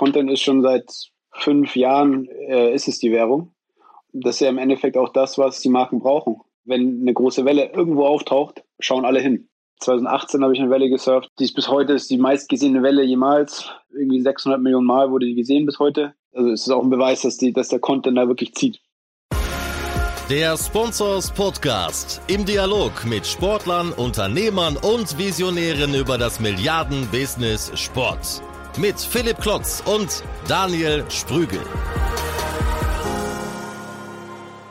Content ist schon seit fünf Jahren, äh, ist es die Währung. Das ist ja im Endeffekt auch das, was die Marken brauchen. Wenn eine große Welle irgendwo auftaucht, schauen alle hin. 2018 habe ich eine Welle gesurft. Die ist bis heute ist die meistgesehene Welle jemals. Irgendwie 600 Millionen Mal wurde die gesehen bis heute. Also es ist auch ein Beweis, dass, die, dass der Content da wirklich zieht. Der Sponsors Podcast im Dialog mit Sportlern, Unternehmern und Visionären über das Milliarden-Business Sport. Mit Philipp Klotz und Daniel Sprügel.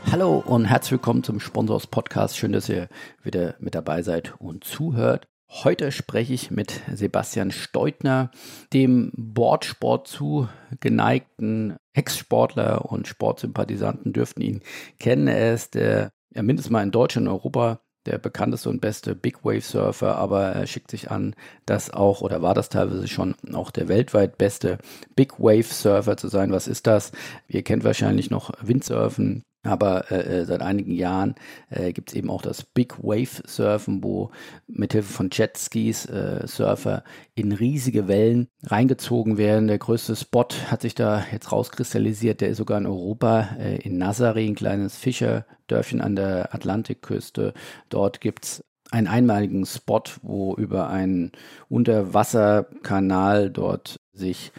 Hallo und herzlich willkommen zum Sponsors Podcast. Schön, dass ihr wieder mit dabei seid und zuhört. Heute spreche ich mit Sebastian Steutner, dem Boardsport zugeneigten Ex-Sportler und Sportsympathisanten dürften ihn kennen. Er ist der, ja, mindestens mal in Deutschland und Europa der bekannteste und beste Big Wave Surfer, aber er schickt sich an, das auch oder war das teilweise schon auch der weltweit beste Big Wave Surfer zu sein. Was ist das? Ihr kennt wahrscheinlich noch Windsurfen, aber äh, äh, seit einigen Jahren äh, gibt es eben auch das Big Wave Surfen, wo mithilfe von Jetskis äh, Surfer in riesige Wellen reingezogen werden. Der größte Spot hat sich da jetzt rauskristallisiert. Der ist sogar in Europa, äh, in Nazaré, ein kleines Fischerdörfchen an der Atlantikküste. Dort gibt es einen einmaligen Spot, wo über einen Unterwasserkanal dort sich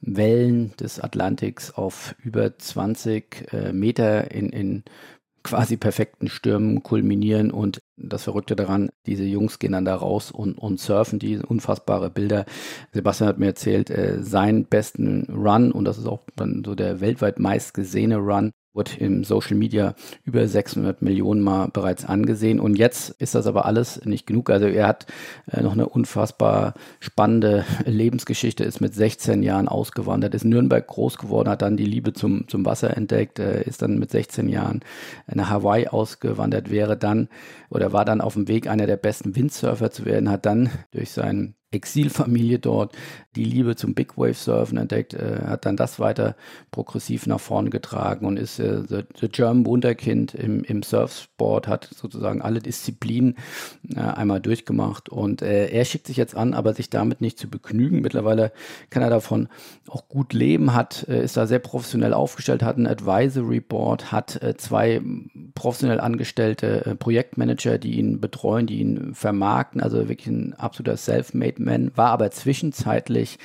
Wellen des Atlantiks auf über 20 äh, Meter in, in quasi perfekten Stürmen kulminieren und das Verrückte daran, diese Jungs gehen dann da raus und, und surfen die unfassbare Bilder. Sebastian hat mir erzählt, äh, seinen besten Run und das ist auch dann so der weltweit meistgesehene Run wurde im Social Media über 600 Millionen Mal bereits angesehen. Und jetzt ist das aber alles nicht genug. Also er hat äh, noch eine unfassbar spannende Lebensgeschichte, ist mit 16 Jahren ausgewandert, ist in Nürnberg groß geworden, hat dann die Liebe zum, zum Wasser entdeckt, äh, ist dann mit 16 Jahren nach Hawaii ausgewandert, wäre dann oder war dann auf dem Weg, einer der besten Windsurfer zu werden, hat dann durch seinen Exilfamilie dort die Liebe zum Big Wave Surfen entdeckt, äh, hat dann das weiter progressiv nach vorne getragen und ist äh, the, the, German Wunderkind im, im Surfsport, hat sozusagen alle Disziplinen äh, einmal durchgemacht und äh, er schickt sich jetzt an, aber sich damit nicht zu begnügen. Mittlerweile kann er davon auch gut leben, hat, äh, ist da sehr professionell aufgestellt, hat ein Advisory Board, hat äh, zwei professionell angestellte Projektmanager, die ihn betreuen, die ihn vermarkten, also wirklich ein absoluter Self-Made Man, war aber zwischenzeitlich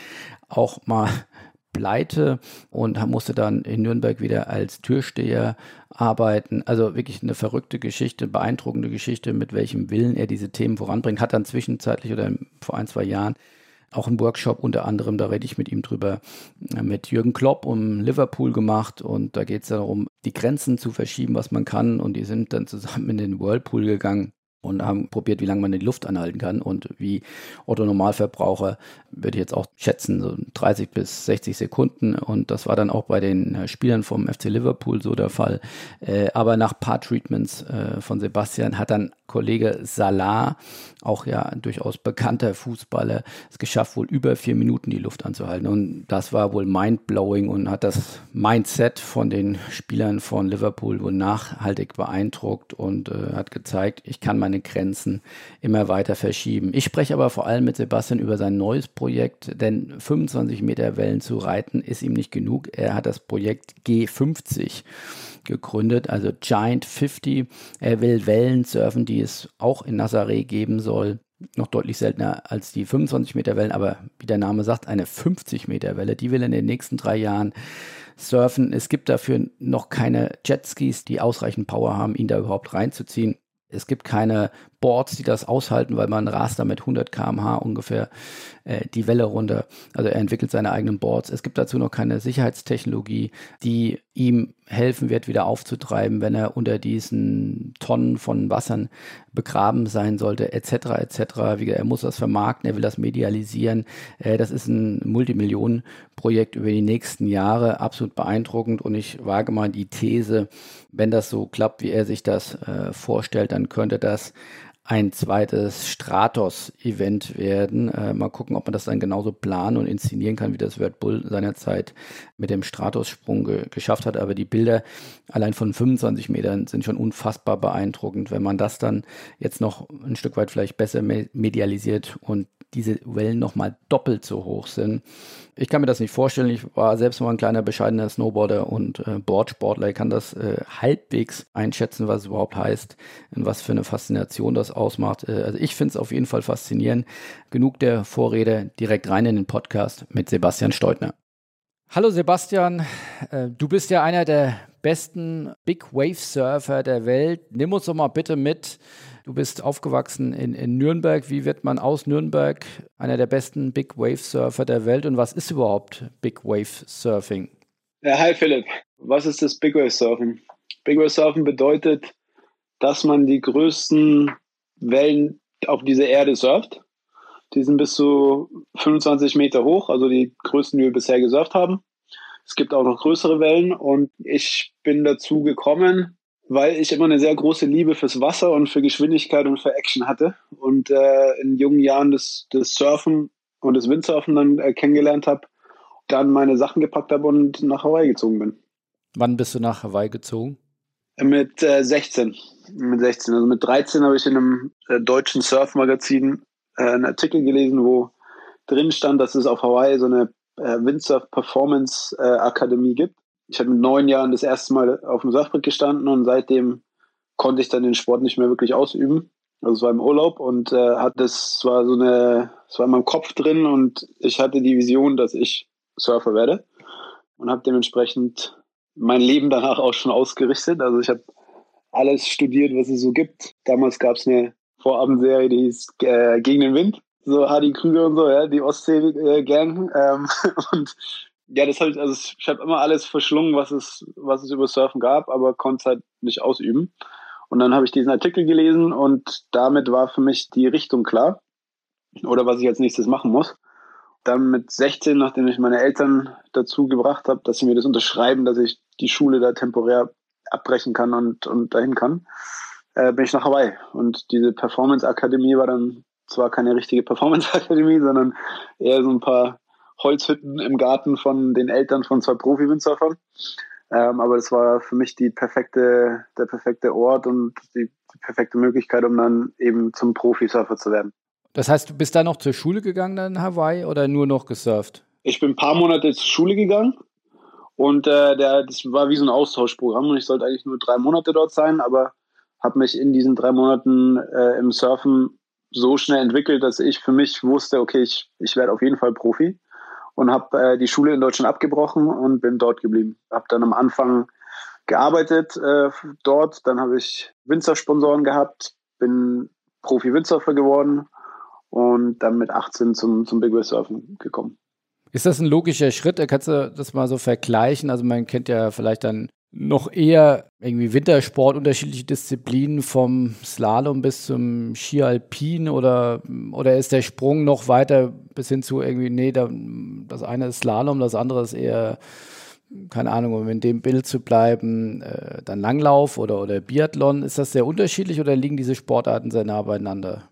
auch mal pleite und musste dann in Nürnberg wieder als Türsteher arbeiten. Also wirklich eine verrückte Geschichte, beeindruckende Geschichte, mit welchem Willen er diese Themen voranbringt. Hat dann zwischenzeitlich oder vor ein, zwei Jahren auch einen Workshop unter anderem, da rede ich mit ihm drüber, mit Jürgen Klopp um Liverpool gemacht und da geht es darum, die Grenzen zu verschieben, was man kann und die sind dann zusammen in den Whirlpool gegangen und haben probiert, wie lange man die Luft anhalten kann. Und wie Otto Normalverbraucher würde ich jetzt auch schätzen, so 30 bis 60 Sekunden. Und das war dann auch bei den äh, Spielern vom FC Liverpool so der Fall. Äh, aber nach paar Treatments äh, von Sebastian hat dann Kollege Salah, auch ja durchaus bekannter Fußballer, es geschafft, wohl über vier Minuten die Luft anzuhalten. Und das war wohl mindblowing und hat das Mindset von den Spielern von Liverpool wohl nachhaltig beeindruckt und hat gezeigt, ich kann meine Grenzen immer weiter verschieben. Ich spreche aber vor allem mit Sebastian über sein neues Projekt, denn 25 Meter Wellen zu reiten ist ihm nicht genug. Er hat das Projekt G50 gegründet, also Giant 50. Er will Wellen surfen, die es auch in Nazaré geben soll. Noch deutlich seltener als die 25 Meter Wellen, aber wie der Name sagt, eine 50 Meter Welle. Die will in den nächsten drei Jahren surfen. Es gibt dafür noch keine Jetskis, die ausreichend Power haben, ihn da überhaupt reinzuziehen. Es gibt keine Boards, die das aushalten, weil man rast da mit 100 km/h ungefähr äh, die Welle runter. Also er entwickelt seine eigenen Boards. Es gibt dazu noch keine Sicherheitstechnologie, die ihm helfen wird, wieder aufzutreiben, wenn er unter diesen Tonnen von Wassern begraben sein sollte, etc. etc. Er muss das vermarkten, er will das medialisieren. Äh, das ist ein Multimillionenprojekt über die nächsten Jahre, absolut beeindruckend. Und ich wage mal die These, wenn das so klappt, wie er sich das äh, vorstellt, dann könnte das ein zweites Stratos-Event werden. Äh, mal gucken, ob man das dann genauso planen und inszenieren kann, wie das Red Bull seinerzeit mit dem Stratos-Sprung ge geschafft hat. Aber die Bilder allein von 25 Metern sind schon unfassbar beeindruckend. Wenn man das dann jetzt noch ein Stück weit vielleicht besser me medialisiert und diese Wellen nochmal doppelt so hoch sind. Ich kann mir das nicht vorstellen. Ich war selbst mal ein kleiner bescheidener Snowboarder und äh, Boardsportler. Ich kann das äh, halbwegs einschätzen, was es überhaupt heißt und was für eine Faszination das ausmacht. Äh, also ich finde es auf jeden Fall faszinierend. Genug der Vorrede, direkt rein in den Podcast mit Sebastian Steutner. Hallo Sebastian, äh, du bist ja einer der besten Big Wave Surfer der Welt. Nimm uns doch mal bitte mit. Du bist aufgewachsen in, in Nürnberg. Wie wird man aus Nürnberg einer der besten Big Wave Surfer der Welt? Und was ist überhaupt Big Wave Surfing? Ja, hi Philipp. Was ist das Big Wave Surfing? Big Wave Surfing bedeutet, dass man die größten Wellen auf dieser Erde surft die sind bis zu 25 Meter hoch, also die größten, die wir bisher gesurft haben. Es gibt auch noch größere Wellen und ich bin dazu gekommen, weil ich immer eine sehr große Liebe fürs Wasser und für Geschwindigkeit und für Action hatte und äh, in jungen Jahren das, das Surfen und das Windsurfen dann äh, kennengelernt habe, dann meine Sachen gepackt habe und nach Hawaii gezogen bin. Wann bist du nach Hawaii gezogen? Mit äh, 16. Mit 16. Also mit 13 habe ich in einem äh, deutschen Surfmagazin äh, einen Artikel gelesen, wo drin stand, dass es auf Hawaii so eine äh, Windsurf Performance Akademie gibt. Ich habe mit neun Jahren das erste Mal auf dem Surfbrett gestanden und seitdem konnte ich dann den Sport nicht mehr wirklich ausüben. Also es war im Urlaub und äh, hat das war so eine, es war in meinem Kopf drin und ich hatte die Vision, dass ich Surfer werde und habe dementsprechend mein Leben danach auch schon ausgerichtet. Also ich habe alles studiert, was es so gibt. Damals gab es eine Vorabendserie, die hieß äh, Gegen den Wind. So Hardy Krüger und so, ja, die Ostsee-Gang. Ähm, und ja, das habe ich, also ich habe immer alles verschlungen, was es, was es über Surfen gab, aber konnte es halt nicht ausüben. Und dann habe ich diesen Artikel gelesen und damit war für mich die Richtung klar. Oder was ich als nächstes machen muss. Dann mit 16, nachdem ich meine Eltern dazu gebracht habe, dass sie mir das unterschreiben, dass ich die Schule da temporär abbrechen kann und, und dahin kann, äh, bin ich nach Hawaii. Und diese Performance Akademie war dann zwar keine richtige Performance Akademie, sondern eher so ein paar Holzhütten im Garten von den Eltern von zwei Profi-Windsurfern. Ähm, aber das war für mich die perfekte, der perfekte Ort und die, die perfekte Möglichkeit, um dann eben zum Profisurfer zu werden. Das heißt, du bist da noch zur Schule gegangen dann in Hawaii oder nur noch gesurft? Ich bin ein paar Monate zur Schule gegangen und äh, der, das war wie so ein Austauschprogramm und ich sollte eigentlich nur drei Monate dort sein, aber habe mich in diesen drei Monaten äh, im Surfen so schnell entwickelt, dass ich für mich wusste, okay, ich, ich werde auf jeden Fall Profi und habe äh, die Schule in Deutschland abgebrochen und bin dort geblieben. Habe dann am Anfang gearbeitet äh, dort, dann habe ich Windsurf-Sponsoren gehabt, bin Profi-Windsurfer geworden und dann mit 18 zum, zum Big Wave Surfen gekommen. Ist das ein logischer Schritt? Kannst du das mal so vergleichen? Also man kennt ja vielleicht dann noch eher irgendwie Wintersport, unterschiedliche Disziplinen vom Slalom bis zum Ski Alpin oder, oder ist der Sprung noch weiter bis hin zu irgendwie, nee, da, das eine ist Slalom, das andere ist eher, keine Ahnung, um in dem Bild zu bleiben, äh, dann Langlauf oder, oder Biathlon. Ist das sehr unterschiedlich oder liegen diese Sportarten sehr nah beieinander?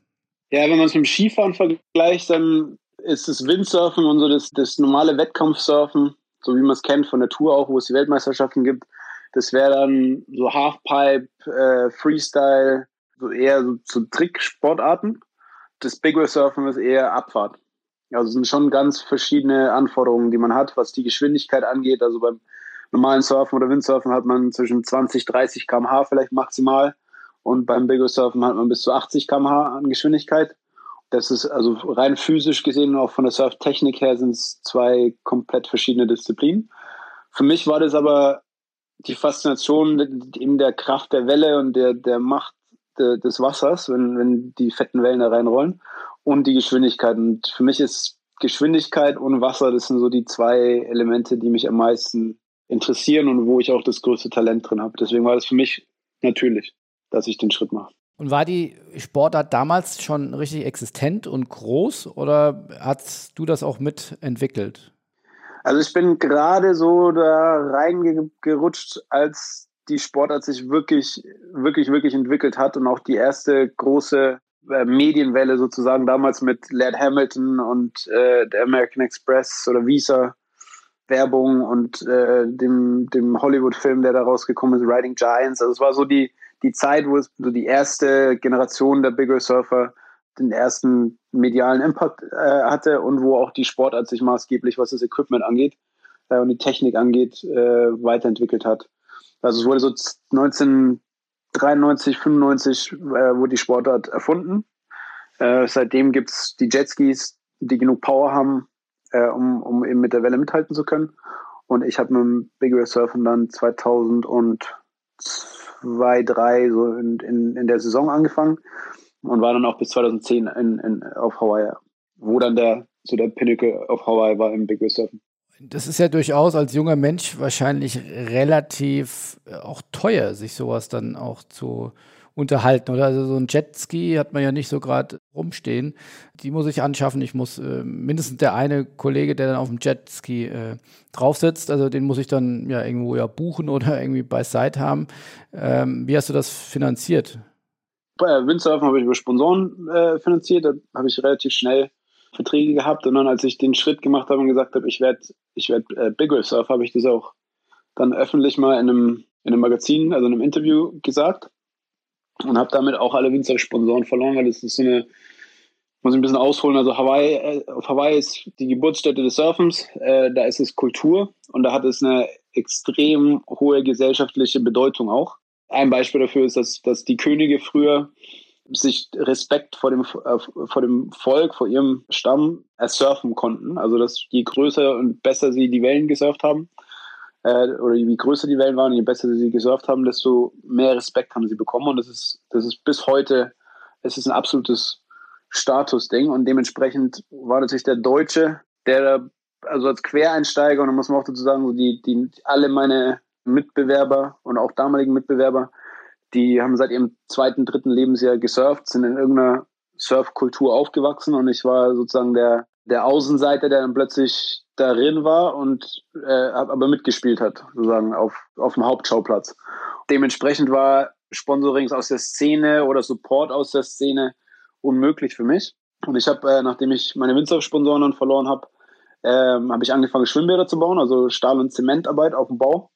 Ja, wenn man es mit dem Skifahren vergleicht, dann ist das Windsurfen und so das, das normale Wettkampfsurfen, so wie man es kennt von der Tour auch, wo es die Weltmeisterschaften gibt, das wäre dann so Halfpipe, äh, Freestyle, so eher so zu Tricksportarten. Das Big Wave Surfen ist eher Abfahrt. Also sind schon ganz verschiedene Anforderungen, die man hat, was die Geschwindigkeit angeht. Also beim normalen Surfen oder Windsurfen hat man zwischen 20, 30 km/h vielleicht maximal. Und beim Big Wave Surfen hat man bis zu 80 km/h an Geschwindigkeit. Das ist also rein physisch gesehen und auch von der Surftechnik her sind es zwei komplett verschiedene Disziplinen. Für mich war das aber die Faszination eben der Kraft der Welle und der, der Macht de, des Wassers, wenn, wenn die fetten Wellen da reinrollen und die Geschwindigkeit. Und für mich ist Geschwindigkeit und Wasser, das sind so die zwei Elemente, die mich am meisten interessieren und wo ich auch das größte Talent drin habe. Deswegen war das für mich natürlich, dass ich den Schritt mache. Und war die Sportart damals schon richtig existent und groß oder hast du das auch mitentwickelt? Also ich bin gerade so da reingerutscht, als die Sportart sich wirklich, wirklich, wirklich entwickelt hat und auch die erste große äh, Medienwelle sozusagen damals mit Laird Hamilton und äh, der American Express oder Visa Werbung und äh, dem, dem Hollywood-Film, der da rausgekommen ist, Riding Giants. Also es war so die, die Zeit, wo es so die erste Generation der Bigger Surfer den ersten medialen Impact äh, hatte und wo auch die Sportart sich maßgeblich, was das Equipment angeht äh, und die Technik angeht, äh, weiterentwickelt hat. Also es wurde so 1993, 95 äh, wurde die Sportart erfunden. Äh, seitdem gibt's die Jetskis, die genug Power haben, äh, um, um eben mit der Welle mithalten zu können. Und ich habe mit dem Big Wave Surfen dann 2002, 2003 so in, in, in der Saison angefangen und war dann auch bis 2010 in, in, auf Hawaii, wo dann der so der Pinnacle auf Hawaii war im Big Wave Surfen. Das ist ja durchaus als junger Mensch wahrscheinlich relativ äh, auch teuer, sich sowas dann auch zu unterhalten. Oder also so ein Jetski hat man ja nicht so gerade rumstehen. Die muss ich anschaffen. Ich muss äh, mindestens der eine Kollege, der dann auf dem Jetski äh, drauf sitzt, also den muss ich dann ja irgendwo ja buchen oder irgendwie bei Site haben. Ähm, wie hast du das finanziert? Bei Windsurfen habe ich über Sponsoren äh, finanziert. Da habe ich relativ schnell Verträge gehabt. Und dann, als ich den Schritt gemacht habe und gesagt habe, ich werde ich werd, äh, Big Wave Surfer, habe ich das auch dann öffentlich mal in einem, in einem Magazin, also in einem Interview gesagt. Und habe damit auch alle Windsurf-Sponsoren verloren, weil das ist so eine, muss ich ein bisschen ausholen. Also Hawaii, äh, auf Hawaii ist die Geburtsstätte des Surfens, äh, da ist es Kultur und da hat es eine extrem hohe gesellschaftliche Bedeutung auch. Ein Beispiel dafür ist, dass, dass die Könige früher sich Respekt vor dem, äh, vor dem Volk, vor ihrem Stamm ersurfen konnten. Also, dass je größer und besser sie die Wellen gesurft haben, äh, oder je größer die Wellen waren, je besser sie gesurft haben, desto mehr Respekt haben sie bekommen. Und das ist, das ist bis heute, es ist ein absolutes Statusding. Und dementsprechend war natürlich der Deutsche, der also als Quereinsteiger, und da muss man auch dazu sagen, so die, die, alle meine Mitbewerber und auch damaligen Mitbewerber, die haben seit ihrem zweiten, dritten Lebensjahr gesurft, sind in irgendeiner Surfkultur aufgewachsen und ich war sozusagen der, der Außenseiter, der dann plötzlich darin war und äh, aber mitgespielt hat, sozusagen auf, auf dem Hauptschauplatz. Dementsprechend war Sponsorings aus der Szene oder Support aus der Szene unmöglich für mich. Und ich habe, äh, nachdem ich meine Windsurf-Sponsoren verloren habe, ähm, habe ich angefangen, Schwimmbäder zu bauen, also Stahl- und Zementarbeit auf dem Bau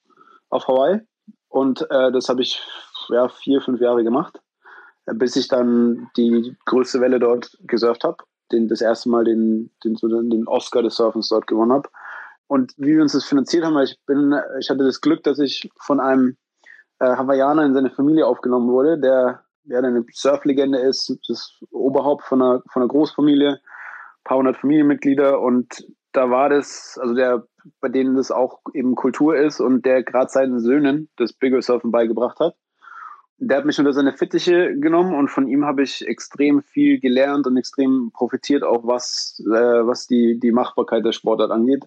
auf Hawaii. Und äh, das habe ich ja, vier, fünf Jahre gemacht, bis ich dann die größte Welle dort gesurft habe, den, das erste Mal den, den, den Oscar des Surfens dort gewonnen habe. Und wie wir uns das finanziert haben, ich bin, ich hatte das Glück, dass ich von einem äh, Hawaiianer in seine Familie aufgenommen wurde, der, der eine Surflegende ist, das Oberhaupt von einer, von einer Großfamilie, paar hundert Familienmitglieder und da war das, also der, bei denen das auch eben Kultur ist und der gerade seinen Söhnen das Bigger Surfen beigebracht hat der hat mich unter seine Fittiche genommen und von ihm habe ich extrem viel gelernt und extrem profitiert, auch was, äh, was die, die Machbarkeit der Sportart angeht.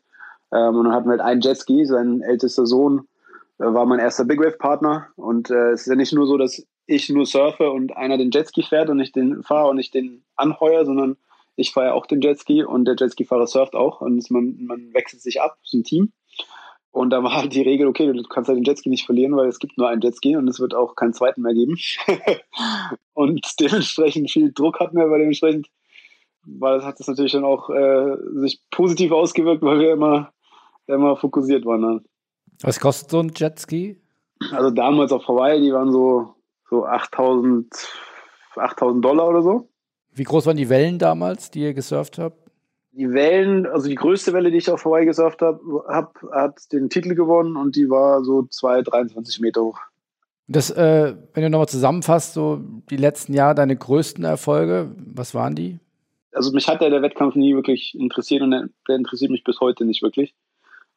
Ähm, und dann hatten wir halt einen Jetski, sein ältester Sohn äh, war mein erster Big Wave Partner. Und äh, es ist ja nicht nur so, dass ich nur surfe und einer den Jetski fährt und ich den fahre und ich den anheuer, sondern ich fahre ja auch den Jetski und der Jetski-Fahrer surft auch und man, man wechselt sich ab, ist ein Team. Und da war halt die Regel, okay, du kannst halt den Jetski nicht verlieren, weil es gibt nur einen Jetski und es wird auch keinen zweiten mehr geben. und dementsprechend viel Druck hatten wir, weil dementsprechend weil hat das natürlich dann auch äh, sich positiv ausgewirkt, weil wir immer, immer fokussiert waren. Ne? Was kostet so ein Jetski? Also damals auf Hawaii, die waren so, so 8000, 8000 Dollar oder so. Wie groß waren die Wellen damals, die ihr gesurft habt? die Wellen, also die größte Welle, die ich auf Hawaii gesurft habe, hab, hat den Titel gewonnen und die war so 2, 23 Meter hoch. Das, äh, wenn du nochmal zusammenfasst, so die letzten Jahre deine größten Erfolge, was waren die? Also mich hat ja der Wettkampf nie wirklich interessiert und der, der interessiert mich bis heute nicht wirklich.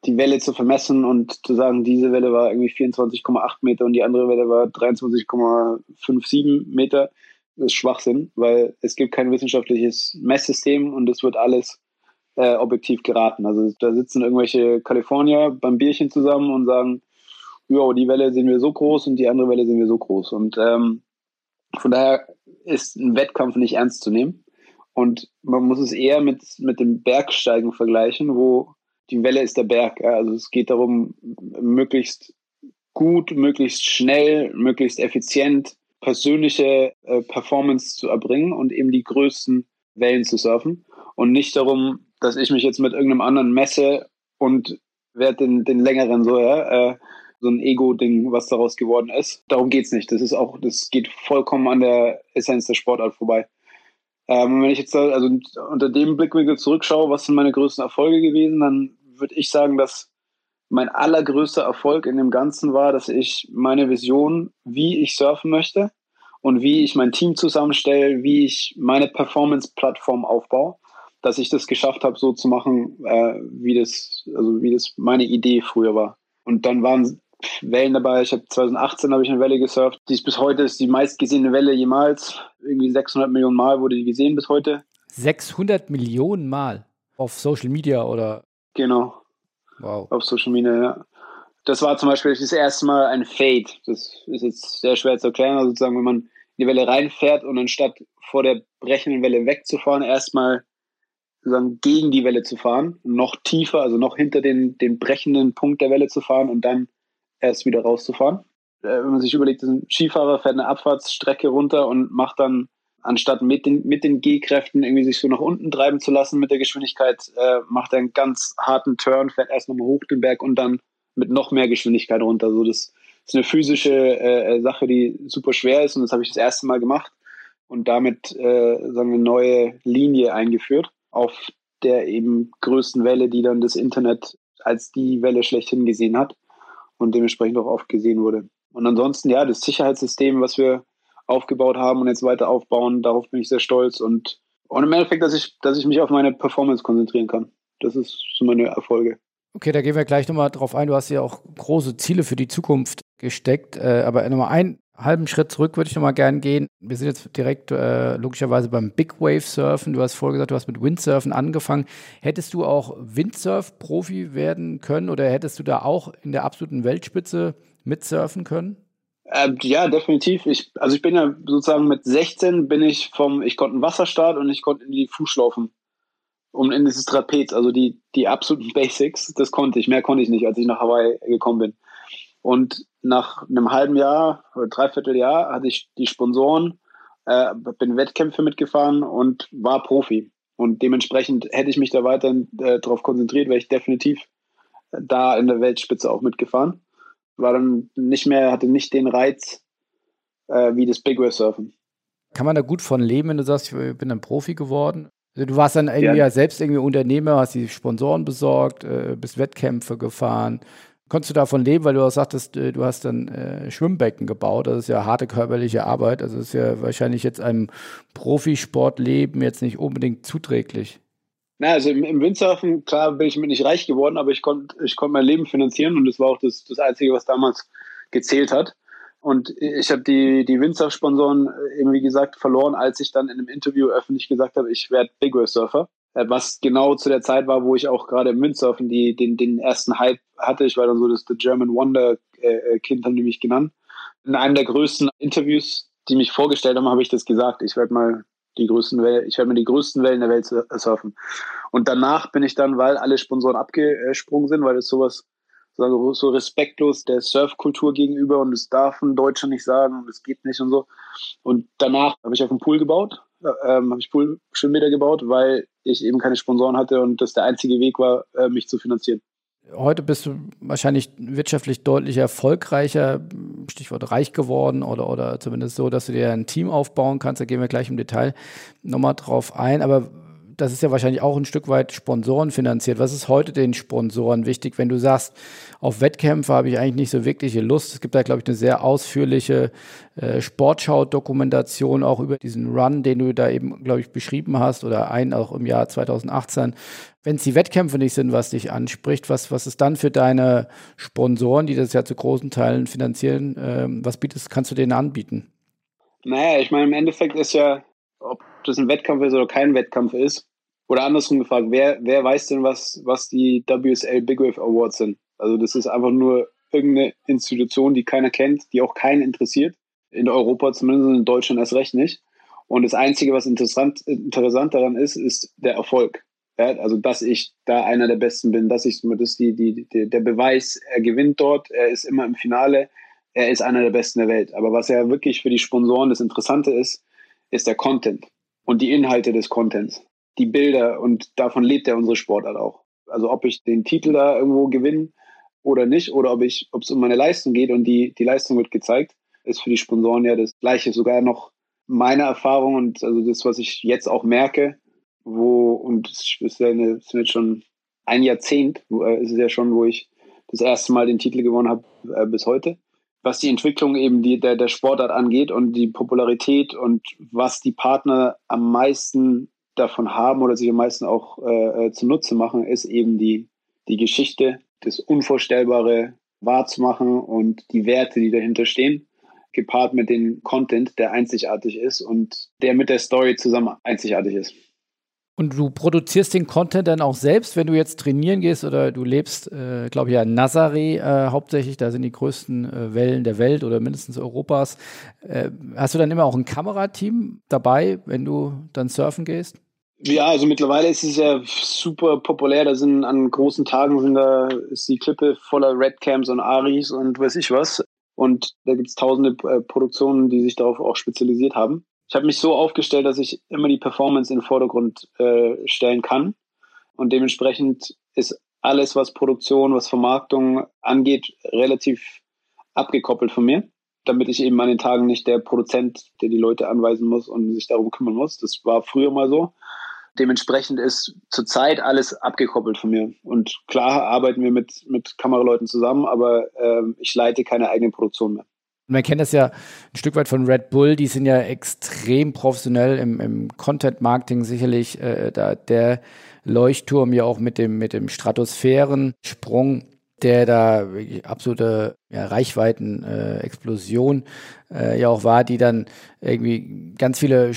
Die Welle zu vermessen und zu sagen, diese Welle war irgendwie 24,8 Meter und die andere Welle war 23,57 Meter, ist Schwachsinn, weil es gibt kein wissenschaftliches Messsystem und es wird alles äh, objektiv geraten. Also da sitzen irgendwelche Kalifornier beim Bierchen zusammen und sagen, ja, die Welle sehen wir so groß und die andere Welle sehen wir so groß. Und ähm, von daher ist ein Wettkampf nicht ernst zu nehmen. Und man muss es eher mit, mit dem Bergsteigen vergleichen, wo die Welle ist der Berg. Also es geht darum, möglichst gut, möglichst schnell, möglichst effizient persönliche äh, Performance zu erbringen und eben die größten Wellen zu surfen. Und nicht darum, dass ich mich jetzt mit irgendeinem anderen messe und werde den, den längeren so, ja, äh, so ein Ego-Ding, was daraus geworden ist. Darum geht's nicht. Das ist auch, das geht vollkommen an der Essenz der Sportart vorbei. Ähm, wenn ich jetzt also unter dem Blickwinkel zurückschaue, was sind meine größten Erfolge gewesen, dann würde ich sagen, dass mein allergrößter Erfolg in dem Ganzen war, dass ich meine Vision, wie ich surfen möchte und wie ich mein Team zusammenstelle, wie ich meine Performance-Plattform aufbaue, dass ich das geschafft habe, so zu machen, äh, wie das, also wie das meine Idee früher war. Und dann waren Wellen dabei. Ich habe 2018 habe ich eine Welle gesurft. Die ist bis heute ist die meistgesehene Welle jemals. Irgendwie 600 Millionen Mal wurde die gesehen bis heute. 600 Millionen Mal auf Social Media oder? Genau. Wow. Auf Social Media, ja. Das war zum Beispiel das erste Mal ein Fade. Das ist jetzt sehr schwer zu erklären. Also sozusagen, wenn man in die Welle reinfährt und anstatt vor der brechenden Welle wegzufahren, erstmal sozusagen gegen die Welle zu fahren, noch tiefer, also noch hinter den, den brechenden Punkt der Welle zu fahren und dann erst wieder rauszufahren. Äh, wenn man sich überlegt, ein Skifahrer fährt eine Abfahrtsstrecke runter und macht dann, anstatt mit den, mit den G-Kräften irgendwie sich so nach unten treiben zu lassen mit der Geschwindigkeit, äh, macht er einen ganz harten Turn, fährt erst nochmal hoch den Berg und dann mit noch mehr Geschwindigkeit runter. So, das ist eine physische äh, Sache, die super schwer ist und das habe ich das erste Mal gemacht und damit äh, sagen wir, eine neue Linie eingeführt auf der eben größten Welle, die dann das Internet als die Welle schlechthin gesehen hat und dementsprechend auch oft gesehen wurde. Und ansonsten, ja, das Sicherheitssystem, was wir aufgebaut haben und jetzt weiter aufbauen, darauf bin ich sehr stolz und, und im Endeffekt, dass ich, dass ich mich auf meine Performance konzentrieren kann. Das ist so meine Erfolge. Okay, da gehen wir gleich nochmal drauf ein. Du hast ja auch große Ziele für die Zukunft gesteckt. Äh, aber nochmal ein halben Schritt zurück würde ich nochmal gerne gehen. Wir sind jetzt direkt äh, logischerweise beim Big Wave Surfen. Du hast vorher gesagt, du hast mit Windsurfen angefangen. Hättest du auch Windsurf-Profi werden können oder hättest du da auch in der absoluten Weltspitze mitsurfen können? Äh, ja, definitiv. Ich, also ich bin ja sozusagen mit 16 bin ich vom, ich konnte einen Wasserstart und ich konnte in die Fußschlaufen um in dieses Trapez, also die, die absoluten Basics, das konnte ich. Mehr konnte ich nicht, als ich nach Hawaii gekommen bin. Und nach einem halben Jahr oder dreiviertel Jahr hatte ich die Sponsoren, äh, bin Wettkämpfe mitgefahren und war Profi. Und dementsprechend hätte ich mich da weiter äh, darauf konzentriert, wäre ich definitiv da in der Weltspitze auch mitgefahren. War dann nicht mehr, hatte nicht den Reiz äh, wie das Big Wave Surfen. Kann man da gut von leben, wenn du sagst, ich bin ein Profi geworden? Also du warst dann irgendwie ja. selbst irgendwie Unternehmer, hast die Sponsoren besorgt, äh, bist Wettkämpfe gefahren, Konntest du davon leben, weil du auch sagtest, äh, du hast dann äh, Schwimmbecken gebaut. Das ist ja harte körperliche Arbeit. Also ist ja wahrscheinlich jetzt einem Profisportleben jetzt nicht unbedingt zuträglich. Na, also im, im, Windsurfen, klar bin ich mit nicht reich geworden, aber ich konnte ich konnt mein Leben finanzieren und das war auch das, das Einzige, was damals gezählt hat. Und ich habe die, die Windsurf-Sponsoren äh, eben, wie gesagt, verloren, als ich dann in einem Interview öffentlich gesagt habe, ich werde Big Wave Surfer. Äh, was genau zu der Zeit war, wo ich auch gerade im Windsurfen die, den, den ersten Hype hatte. Ich war dann so das The German Wonder äh, Kind, haben die mich genannt. In einem der größten Interviews, die mich vorgestellt haben, habe ich das gesagt. Ich werde mal die größten Wellen, ich werde mal die größten Wellen der Welt surfen. Und danach bin ich dann, weil alle Sponsoren abgesprungen sind, weil das sowas so respektlos der Surfkultur gegenüber und es darf ein Deutscher nicht sagen und es geht nicht und so. Und danach habe ich auf einen Pool gebaut ähm, habe ich Pool-Schwimmbäder gebaut, weil ich eben keine Sponsoren hatte und das der einzige Weg war, äh, mich zu finanzieren. Heute bist du wahrscheinlich wirtschaftlich deutlich erfolgreicher, Stichwort reich geworden oder, oder zumindest so, dass du dir ein Team aufbauen kannst. Da gehen wir gleich im Detail nochmal drauf ein. Aber das ist ja wahrscheinlich auch ein Stück weit Sponsoren finanziert. Was ist heute den Sponsoren wichtig, wenn du sagst, auf Wettkämpfe habe ich eigentlich nicht so wirkliche Lust? Es gibt da, glaube ich, eine sehr ausführliche äh, Sportschau-Dokumentation auch über diesen Run, den du da eben, glaube ich, beschrieben hast oder einen auch im Jahr 2018. Wenn es die Wettkämpfe nicht sind, was dich anspricht, was, was ist dann für deine Sponsoren, die das ja zu großen Teilen finanzieren, äh, was bietest, kannst du denen anbieten? Naja, ich meine, im Endeffekt ist ja, ob das ein Wettkampf ist oder kein Wettkampf ist, oder andersrum gefragt, wer, wer weiß denn, was, was die WSL Big Wave Awards sind? Also das ist einfach nur irgendeine Institution, die keiner kennt, die auch keinen interessiert. In Europa zumindest, in Deutschland erst recht nicht. Und das Einzige, was interessant, interessant daran ist, ist der Erfolg. Ja, also, dass ich da einer der Besten bin, dass ich, das die, die, die, der Beweis, er gewinnt dort, er ist immer im Finale, er ist einer der Besten der Welt. Aber was ja wirklich für die Sponsoren das Interessante ist, ist der Content und die Inhalte des Contents die Bilder und davon lebt ja unsere Sportart auch. Also ob ich den Titel da irgendwo gewinne oder nicht, oder ob ich, ob es um meine Leistung geht und die, die Leistung wird gezeigt, ist für die Sponsoren ja das Gleiche, sogar noch meine Erfahrung und also das, was ich jetzt auch merke, wo, und es ist ja eine, ist jetzt schon ein Jahrzehnt, äh, ist es ja schon, wo ich das erste Mal den Titel gewonnen habe, äh, bis heute. Was die Entwicklung eben die, der, der Sportart angeht und die Popularität und was die Partner am meisten davon haben oder sich am meisten auch äh, äh zunutze machen, ist eben die, die Geschichte, das Unvorstellbare wahrzumachen und die Werte, die dahinter stehen, gepaart mit dem Content, der einzigartig ist und der mit der Story zusammen einzigartig ist. Und du produzierst den Content dann auch selbst, wenn du jetzt trainieren gehst oder du lebst, äh, glaube ich, ja in Nazaré äh, hauptsächlich, da sind die größten äh, Wellen der Welt oder mindestens Europas. Äh, hast du dann immer auch ein Kamerateam dabei, wenn du dann surfen gehst? Ja, also mittlerweile ist es ja super populär. Da sind an großen Tagen sind da ist die Klippe voller Redcams und Aris und weiß ich was. Und da gibt es tausende äh, Produktionen, die sich darauf auch spezialisiert haben ich habe mich so aufgestellt, dass ich immer die Performance in den Vordergrund äh, stellen kann. Und dementsprechend ist alles, was Produktion, was Vermarktung angeht, relativ abgekoppelt von mir, damit ich eben an den Tagen nicht der Produzent, der die Leute anweisen muss und sich darum kümmern muss. Das war früher mal so. Dementsprechend ist zurzeit alles abgekoppelt von mir. Und klar arbeiten wir mit, mit Kameraleuten zusammen, aber äh, ich leite keine eigene Produktion mehr. Man kennt das ja ein Stück weit von Red Bull, die sind ja extrem professionell im, im Content-Marketing sicherlich äh, da der Leuchtturm ja auch mit dem, mit dem Stratosphärensprung, der da absolute ja, Reichweiten-Explosion äh, äh, ja auch war, die dann irgendwie ganz viele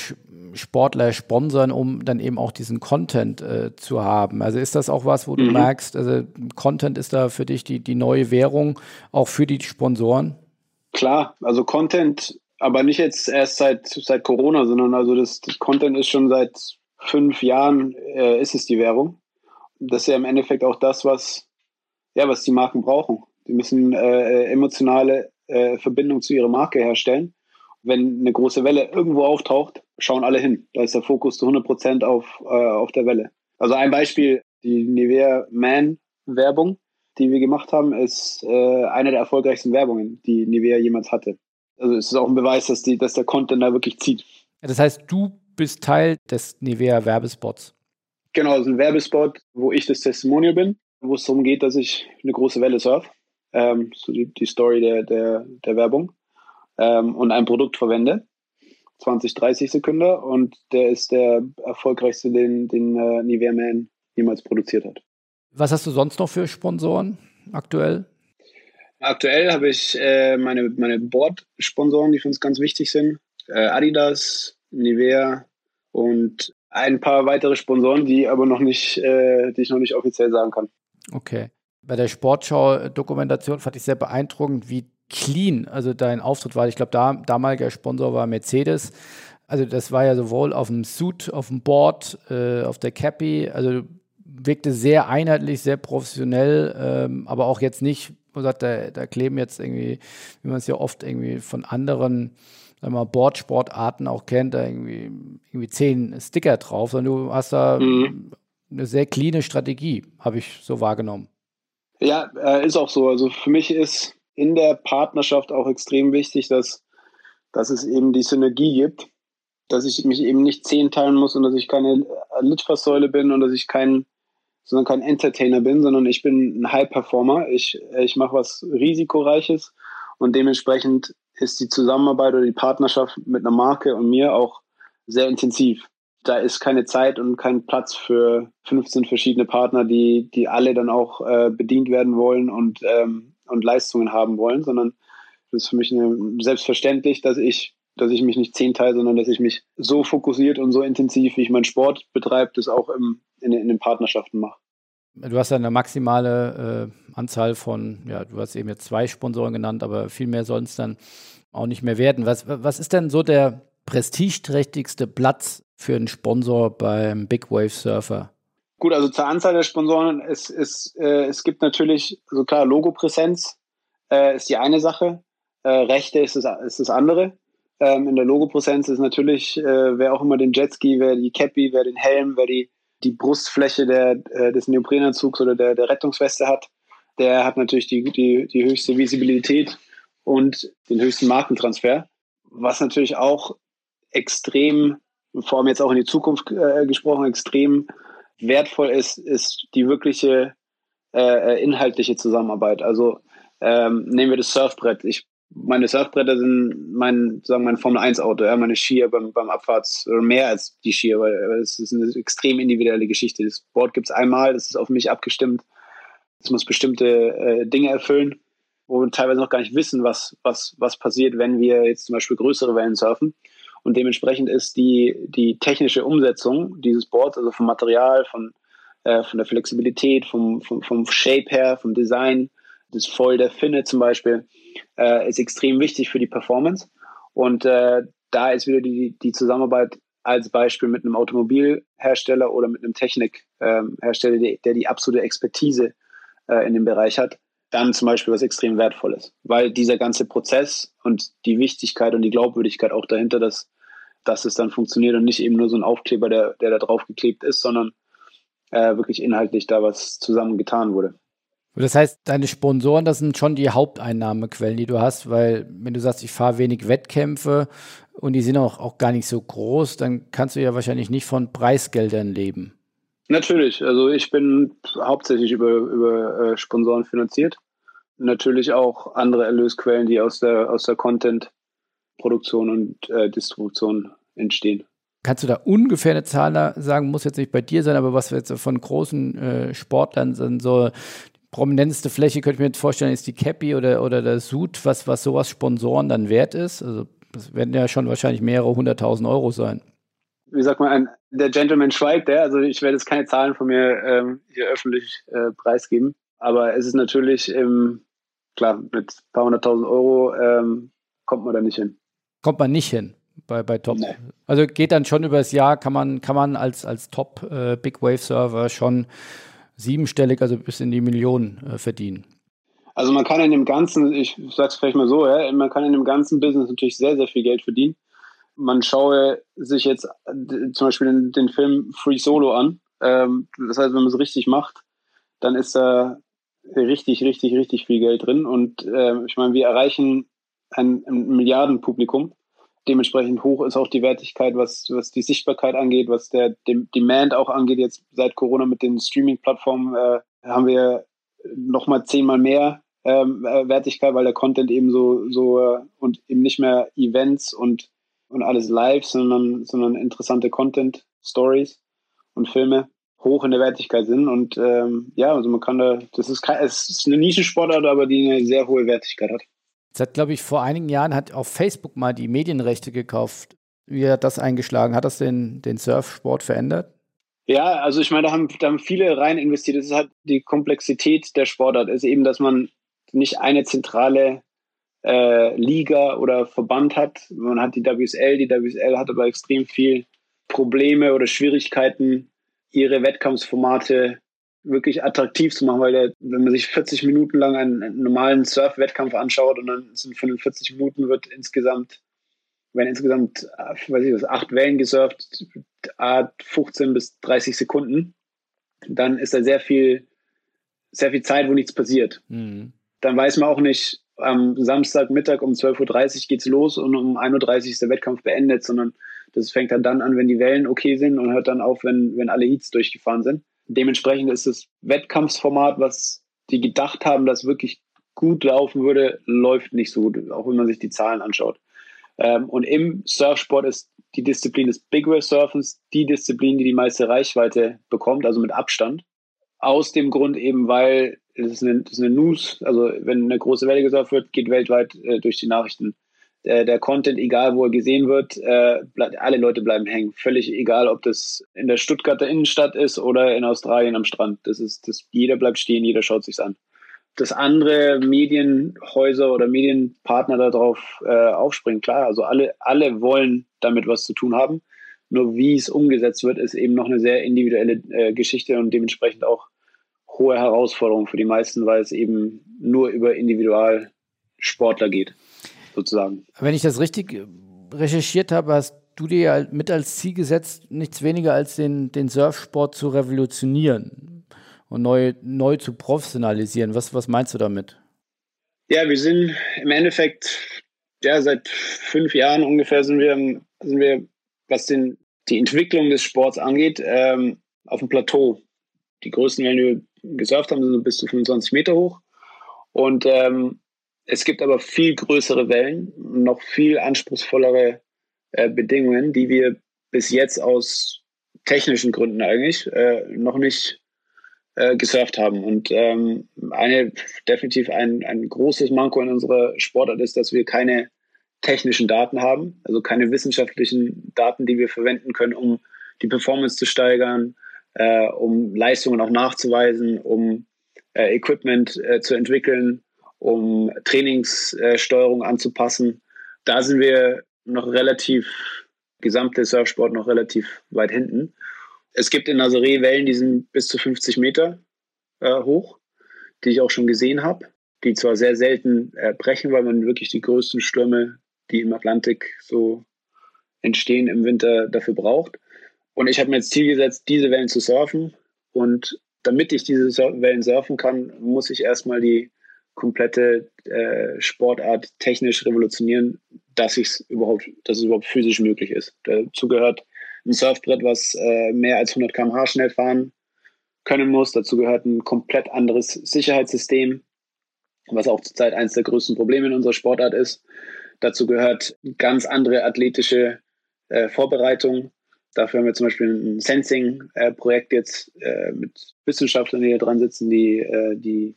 Sportler sponsern, um dann eben auch diesen Content äh, zu haben. Also ist das auch was, wo du mhm. merkst, also Content ist da für dich die, die neue Währung, auch für die Sponsoren? Klar, also Content, aber nicht jetzt erst seit, seit Corona, sondern also das, das Content ist schon seit fünf Jahren, äh, ist es die Währung. Das ist ja im Endeffekt auch das, was, ja, was die Marken brauchen. Die müssen äh, emotionale äh, Verbindung zu ihrer Marke herstellen. Wenn eine große Welle irgendwo auftaucht, schauen alle hin. Da ist der Fokus zu 100 Prozent auf, äh, auf der Welle. Also ein Beispiel, die Nivea Man Werbung die wir gemacht haben, ist äh, eine der erfolgreichsten Werbungen, die Nivea jemals hatte. Also es ist auch ein Beweis, dass, die, dass der Content da wirklich zieht. Das heißt, du bist Teil des Nivea Werbespots. Genau, es ist ein Werbespot, wo ich das Testimonial bin, wo es darum geht, dass ich eine große Welle surf. Ähm, so die, die Story der, der, der Werbung. Ähm, und ein Produkt verwende. 20, 30 Sekunden und der ist der erfolgreichste, den, den äh, Nivea Man jemals produziert hat. Was hast du sonst noch für Sponsoren aktuell? Aktuell habe ich äh, meine, meine Board-Sponsoren, die für uns ganz wichtig sind. Äh, Adidas, Nivea und ein paar weitere Sponsoren, die aber noch nicht, äh, die ich noch nicht offiziell sagen kann. Okay. Bei der Sportschau-Dokumentation fand ich sehr beeindruckend, wie clean also dein Auftritt war. Ich glaube, da, damaliger Sponsor war Mercedes. Also das war ja sowohl auf dem Suit, auf dem Board, äh, auf der Cappy. Also wirkte sehr einheitlich, sehr professionell, ähm, aber auch jetzt nicht, man sagt, da, da kleben jetzt irgendwie, wie man es ja oft irgendwie von anderen sagen wir mal, Boardsportarten auch kennt, da irgendwie, irgendwie zehn Sticker drauf, sondern du hast da mhm. eine sehr cleane Strategie, habe ich so wahrgenommen. Ja, äh, ist auch so. Also für mich ist in der Partnerschaft auch extrem wichtig, dass, dass es eben die Synergie gibt, dass ich mich eben nicht zehn teilen muss und dass ich keine Litfaßsäule bin und dass ich kein sondern kein Entertainer bin, sondern ich bin ein High-Performer. Ich, ich mache was Risikoreiches und dementsprechend ist die Zusammenarbeit oder die Partnerschaft mit einer Marke und mir auch sehr intensiv. Da ist keine Zeit und kein Platz für 15 verschiedene Partner, die, die alle dann auch äh, bedient werden wollen und, ähm, und Leistungen haben wollen, sondern das ist für mich eine, selbstverständlich, dass ich dass ich mich nicht zehn teile, sondern dass ich mich so fokussiert und so intensiv, wie ich meinen Sport betreibe, das auch im, in, in den Partnerschaften mache. Du hast ja eine maximale äh, Anzahl von, ja, du hast eben jetzt zwei Sponsoren genannt, aber viel mehr sollen es dann auch nicht mehr werden. Was, was ist denn so der prestigeträchtigste Platz für einen Sponsor beim Big Wave Surfer? Gut, also zur Anzahl der Sponsoren, es, es, äh, es gibt natürlich, also klar, Logopräsenz äh, ist die eine Sache, äh, Rechte ist das, ist das andere. Ähm, in der Logopräsenz ist natürlich, äh, wer auch immer den Jetski, wer die Cappy, wer den Helm, wer die die Brustfläche der, äh, des Neoprenanzugs oder der, der Rettungsweste hat, der hat natürlich die, die, die höchste Visibilität und den höchsten Markentransfer. Was natürlich auch extrem, vor allem jetzt auch in die Zukunft äh, gesprochen, extrem wertvoll ist, ist die wirkliche äh, inhaltliche Zusammenarbeit. Also ähm, nehmen wir das Surfbrett. Ich, meine Surfbretter sind mein, sagen mein Formel 1 Auto, ja, meine Skier beim, beim Abfahrts, oder mehr als die Skier, weil es ist eine extrem individuelle Geschichte. Das Board gibt es einmal, das ist auf mich abgestimmt. Es muss bestimmte äh, Dinge erfüllen, wo wir teilweise noch gar nicht wissen, was, was, was passiert, wenn wir jetzt zum Beispiel größere Wellen surfen. Und dementsprechend ist die, die technische Umsetzung dieses Boards, also vom Material, von, äh, von der Flexibilität, vom, vom, vom Shape her, vom Design, das Voll der Finne zum Beispiel, äh, ist extrem wichtig für die Performance. Und äh, da ist wieder die, die Zusammenarbeit als Beispiel mit einem Automobilhersteller oder mit einem Technikhersteller, ähm, der die absolute Expertise äh, in dem Bereich hat, dann zum Beispiel was extrem Wertvolles. Weil dieser ganze Prozess und die Wichtigkeit und die Glaubwürdigkeit auch dahinter, dass, dass es dann funktioniert und nicht eben nur so ein Aufkleber, der, der da drauf geklebt ist, sondern äh, wirklich inhaltlich da was zusammen getan wurde. Das heißt, deine Sponsoren, das sind schon die Haupteinnahmequellen, die du hast, weil wenn du sagst, ich fahre wenig Wettkämpfe und die sind auch, auch gar nicht so groß, dann kannst du ja wahrscheinlich nicht von Preisgeldern leben. Natürlich, also ich bin hauptsächlich über, über äh, Sponsoren finanziert. Natürlich auch andere Erlösquellen, die aus der, aus der Content-Produktion und äh, Distribution entstehen. Kannst du da ungefähr eine Zahl sagen, muss jetzt nicht bei dir sein, aber was wir jetzt von großen äh, Sportlern sind, so prominenteste Fläche könnte ich mir jetzt vorstellen, ist die Cappy oder, oder der Sud, was, was sowas Sponsoren dann wert ist. Also das werden ja schon wahrscheinlich mehrere hunderttausend Euro sein. Wie sagt man, ein, der Gentleman schweigt, der. Also ich werde jetzt keine Zahlen von mir ähm, hier öffentlich äh, preisgeben. Aber es ist natürlich, ähm, klar, mit ein paar hunderttausend Euro ähm, kommt man da nicht hin. Kommt man nicht hin bei, bei Top. Nee. Also geht dann schon über das Jahr, kann man, kann man als, als Top äh, Big Wave Server schon siebenstellig, also bis in die Millionen äh, verdienen. Also man kann in dem ganzen, ich sag's vielleicht mal so, ja, man kann in dem ganzen Business natürlich sehr, sehr viel Geld verdienen. Man schaue sich jetzt äh, zum Beispiel den, den Film Free Solo an. Ähm, das heißt, wenn man es richtig macht, dann ist da richtig, richtig, richtig viel Geld drin. Und äh, ich meine, wir erreichen ein, ein Milliardenpublikum dementsprechend hoch ist auch die Wertigkeit, was, was die Sichtbarkeit angeht, was der dem Demand auch angeht. Jetzt seit Corona mit den Streaming-Plattformen äh, haben wir nochmal zehnmal mehr ähm, äh, Wertigkeit, weil der Content eben so, so äh, und eben nicht mehr Events und, und alles live, sondern, sondern interessante Content, Stories und Filme hoch in der Wertigkeit sind. Und ähm, ja, also man kann da, das ist, es ist eine Nischensportart, aber die eine sehr hohe Wertigkeit hat. Hat, glaube ich, vor einigen Jahren hat auf Facebook mal die Medienrechte gekauft. Wie hat das eingeschlagen? Hat das den, den Surfsport verändert? Ja, also ich meine, da haben, da haben viele rein investiert. Das ist halt die Komplexität der Sportart, ist eben, dass man nicht eine zentrale äh, Liga oder Verband hat. Man hat die WSL, die WSL hat aber extrem viel Probleme oder Schwierigkeiten, ihre Wettkampfsformate wirklich attraktiv zu machen, weil der, wenn man sich 40 Minuten lang einen, einen normalen Surf-Wettkampf anschaut und dann sind von den 40 Minuten wird insgesamt, werden insgesamt, weiß ich was, acht Wellen gesurft, 15 bis 30 Sekunden, dann ist da sehr viel, sehr viel Zeit, wo nichts passiert. Mhm. Dann weiß man auch nicht, am Samstagmittag um 12.30 Uhr geht's los und um 1.30 Uhr ist der Wettkampf beendet, sondern das fängt dann an, wenn die Wellen okay sind und hört dann auf, wenn, wenn alle Heats durchgefahren sind. Dementsprechend ist das Wettkampfsformat, was die gedacht haben, dass wirklich gut laufen würde, läuft nicht so gut, auch wenn man sich die Zahlen anschaut. Ähm, und im Surfsport ist die Disziplin des Big Wave Surfens die Disziplin, die die meiste Reichweite bekommt, also mit Abstand. Aus dem Grund eben, weil es ist eine, das ist eine News, also wenn eine große Welle gesurft wird, geht weltweit äh, durch die Nachrichten der, der Content, egal wo er gesehen wird, äh, alle Leute bleiben hängen. Völlig egal, ob das in der Stuttgarter Innenstadt ist oder in Australien am Strand. Das ist, das, jeder bleibt stehen, jeder schaut sich's an. Dass andere Medienhäuser oder Medienpartner darauf äh, aufspringen, klar, also alle, alle wollen damit was zu tun haben. Nur wie es umgesetzt wird, ist eben noch eine sehr individuelle äh, Geschichte und dementsprechend auch hohe Herausforderung für die meisten, weil es eben nur über Individualsportler geht sozusagen. Wenn ich das richtig recherchiert habe, hast du dir ja mit als Ziel gesetzt, nichts weniger als den, den Surfsport zu revolutionieren und neu, neu zu professionalisieren. Was, was meinst du damit? Ja, wir sind im Endeffekt, ja, seit fünf Jahren ungefähr sind wir sind wir, was den, die Entwicklung des Sports angeht, ähm, auf dem Plateau. Die größten Wellen, die wir gesurft haben, sind bis zu 25 Meter hoch. Und ähm, es gibt aber viel größere Wellen, noch viel anspruchsvollere äh, Bedingungen, die wir bis jetzt aus technischen Gründen eigentlich äh, noch nicht äh, gesurft haben. Und ähm, eine definitiv ein, ein großes Manko in unserer Sportart ist, dass wir keine technischen Daten haben, also keine wissenschaftlichen Daten, die wir verwenden können, um die Performance zu steigern, äh, um Leistungen auch nachzuweisen, um äh, Equipment äh, zu entwickeln, um Trainingssteuerung anzupassen. Da sind wir noch relativ, gesamte Surfsport noch relativ weit hinten. Es gibt in Nazaré Wellen, die sind bis zu 50 Meter äh, hoch, die ich auch schon gesehen habe, die zwar sehr selten äh, brechen, weil man wirklich die größten Stürme, die im Atlantik so entstehen, im Winter dafür braucht. Und ich habe mir jetzt Ziel gesetzt, diese Wellen zu surfen. Und damit ich diese Wellen surfen kann, muss ich erstmal die komplette äh, Sportart technisch revolutionieren, dass es überhaupt, dass es überhaupt physisch möglich ist. Dazu gehört ein Surfbrett, was äh, mehr als 100 km/h schnell fahren können muss. Dazu gehört ein komplett anderes Sicherheitssystem, was auch zurzeit eines der größten Probleme in unserer Sportart ist. Dazu gehört ganz andere athletische äh, Vorbereitung. Dafür haben wir zum Beispiel ein Sensing-Projekt jetzt äh, mit Wissenschaftlern, die hier dran sitzen, die äh, die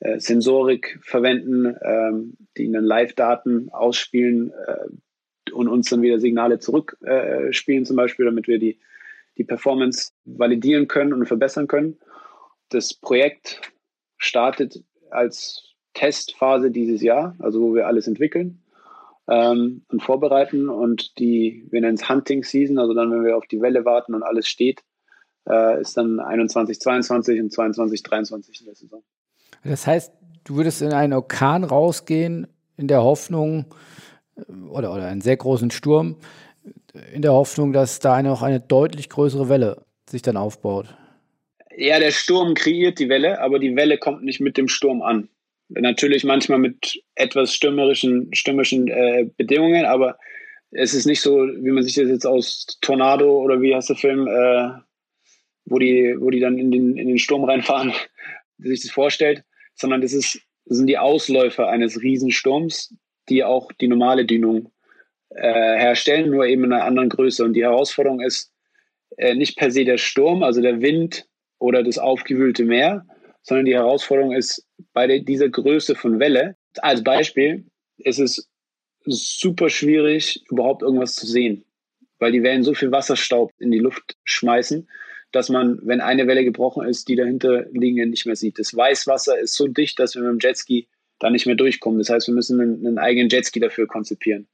äh, Sensorik verwenden, ähm, die ihnen Live-Daten ausspielen äh, und uns dann wieder Signale zurückspielen, äh, zum Beispiel, damit wir die, die Performance validieren können und verbessern können. Das Projekt startet als Testphase dieses Jahr, also wo wir alles entwickeln ähm, und vorbereiten und die, wir nennen es Hunting Season, also dann, wenn wir auf die Welle warten und alles steht, äh, ist dann 21, 22 und 22, 23 in der Saison. Das heißt, du würdest in einen Orkan rausgehen, in der Hoffnung, äh, oder, oder einen sehr großen Sturm, in der Hoffnung, dass da auch eine deutlich größere Welle sich dann aufbaut. Ja, der Sturm kreiert die Welle, aber die Welle kommt nicht mit dem Sturm an. Natürlich manchmal mit etwas stürmerischen, stürmischen äh, Bedingungen, aber es ist nicht so, wie man sich das jetzt aus Tornado oder wie heißt der Film, äh, wo die, wo die dann in den, in den Sturm reinfahren, sich das vorstellt, sondern das, ist, das sind die Ausläufer eines Riesensturms, die auch die normale Dünung äh, herstellen, nur eben in einer anderen Größe. Und die Herausforderung ist äh, nicht per se der Sturm, also der Wind oder das aufgewühlte Meer, sondern die Herausforderung ist bei der, dieser Größe von Welle. Als Beispiel ist es super schwierig, überhaupt irgendwas zu sehen, weil die Wellen so viel Wasserstaub in die Luft schmeißen, dass man, wenn eine Welle gebrochen ist, die dahinter liegende nicht mehr sieht. Das Weißwasser ist so dicht, dass wir mit dem Jetski da nicht mehr durchkommen. Das heißt, wir müssen einen, einen eigenen Jetski dafür konzipieren.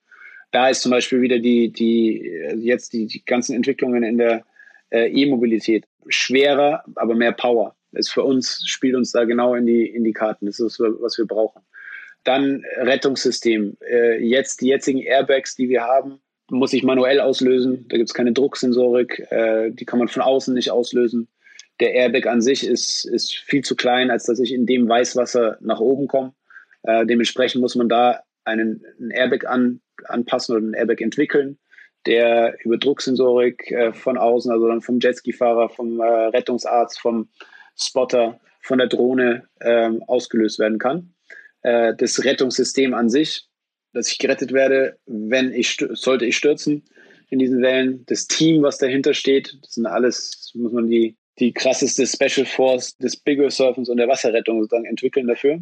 Da ist zum Beispiel wieder die, die jetzt die, die ganzen Entwicklungen in der äh, E-Mobilität schwerer, aber mehr Power. Ist für uns, spielt uns da genau in die, in die Karten. Das ist, was wir brauchen. Dann Rettungssystem. Äh, jetzt die jetzigen Airbags, die wir haben, muss ich manuell auslösen. Da gibt es keine Drucksensorik, äh, die kann man von außen nicht auslösen. Der Airbag an sich ist, ist viel zu klein, als dass ich in dem Weißwasser nach oben komme. Äh, dementsprechend muss man da einen, einen Airbag an, anpassen oder einen Airbag entwickeln, der über Drucksensorik äh, von außen, also dann vom Jetski-Fahrer, vom äh, Rettungsarzt, vom Spotter, von der Drohne ähm, ausgelöst werden kann. Äh, das Rettungssystem an sich dass ich gerettet werde, wenn ich sollte ich stürzen in diesen Wellen. Das Team, was dahinter steht, das sind alles, muss man die, die krasseste Special Force des Bigger Surfens und der Wasserrettung sozusagen entwickeln dafür.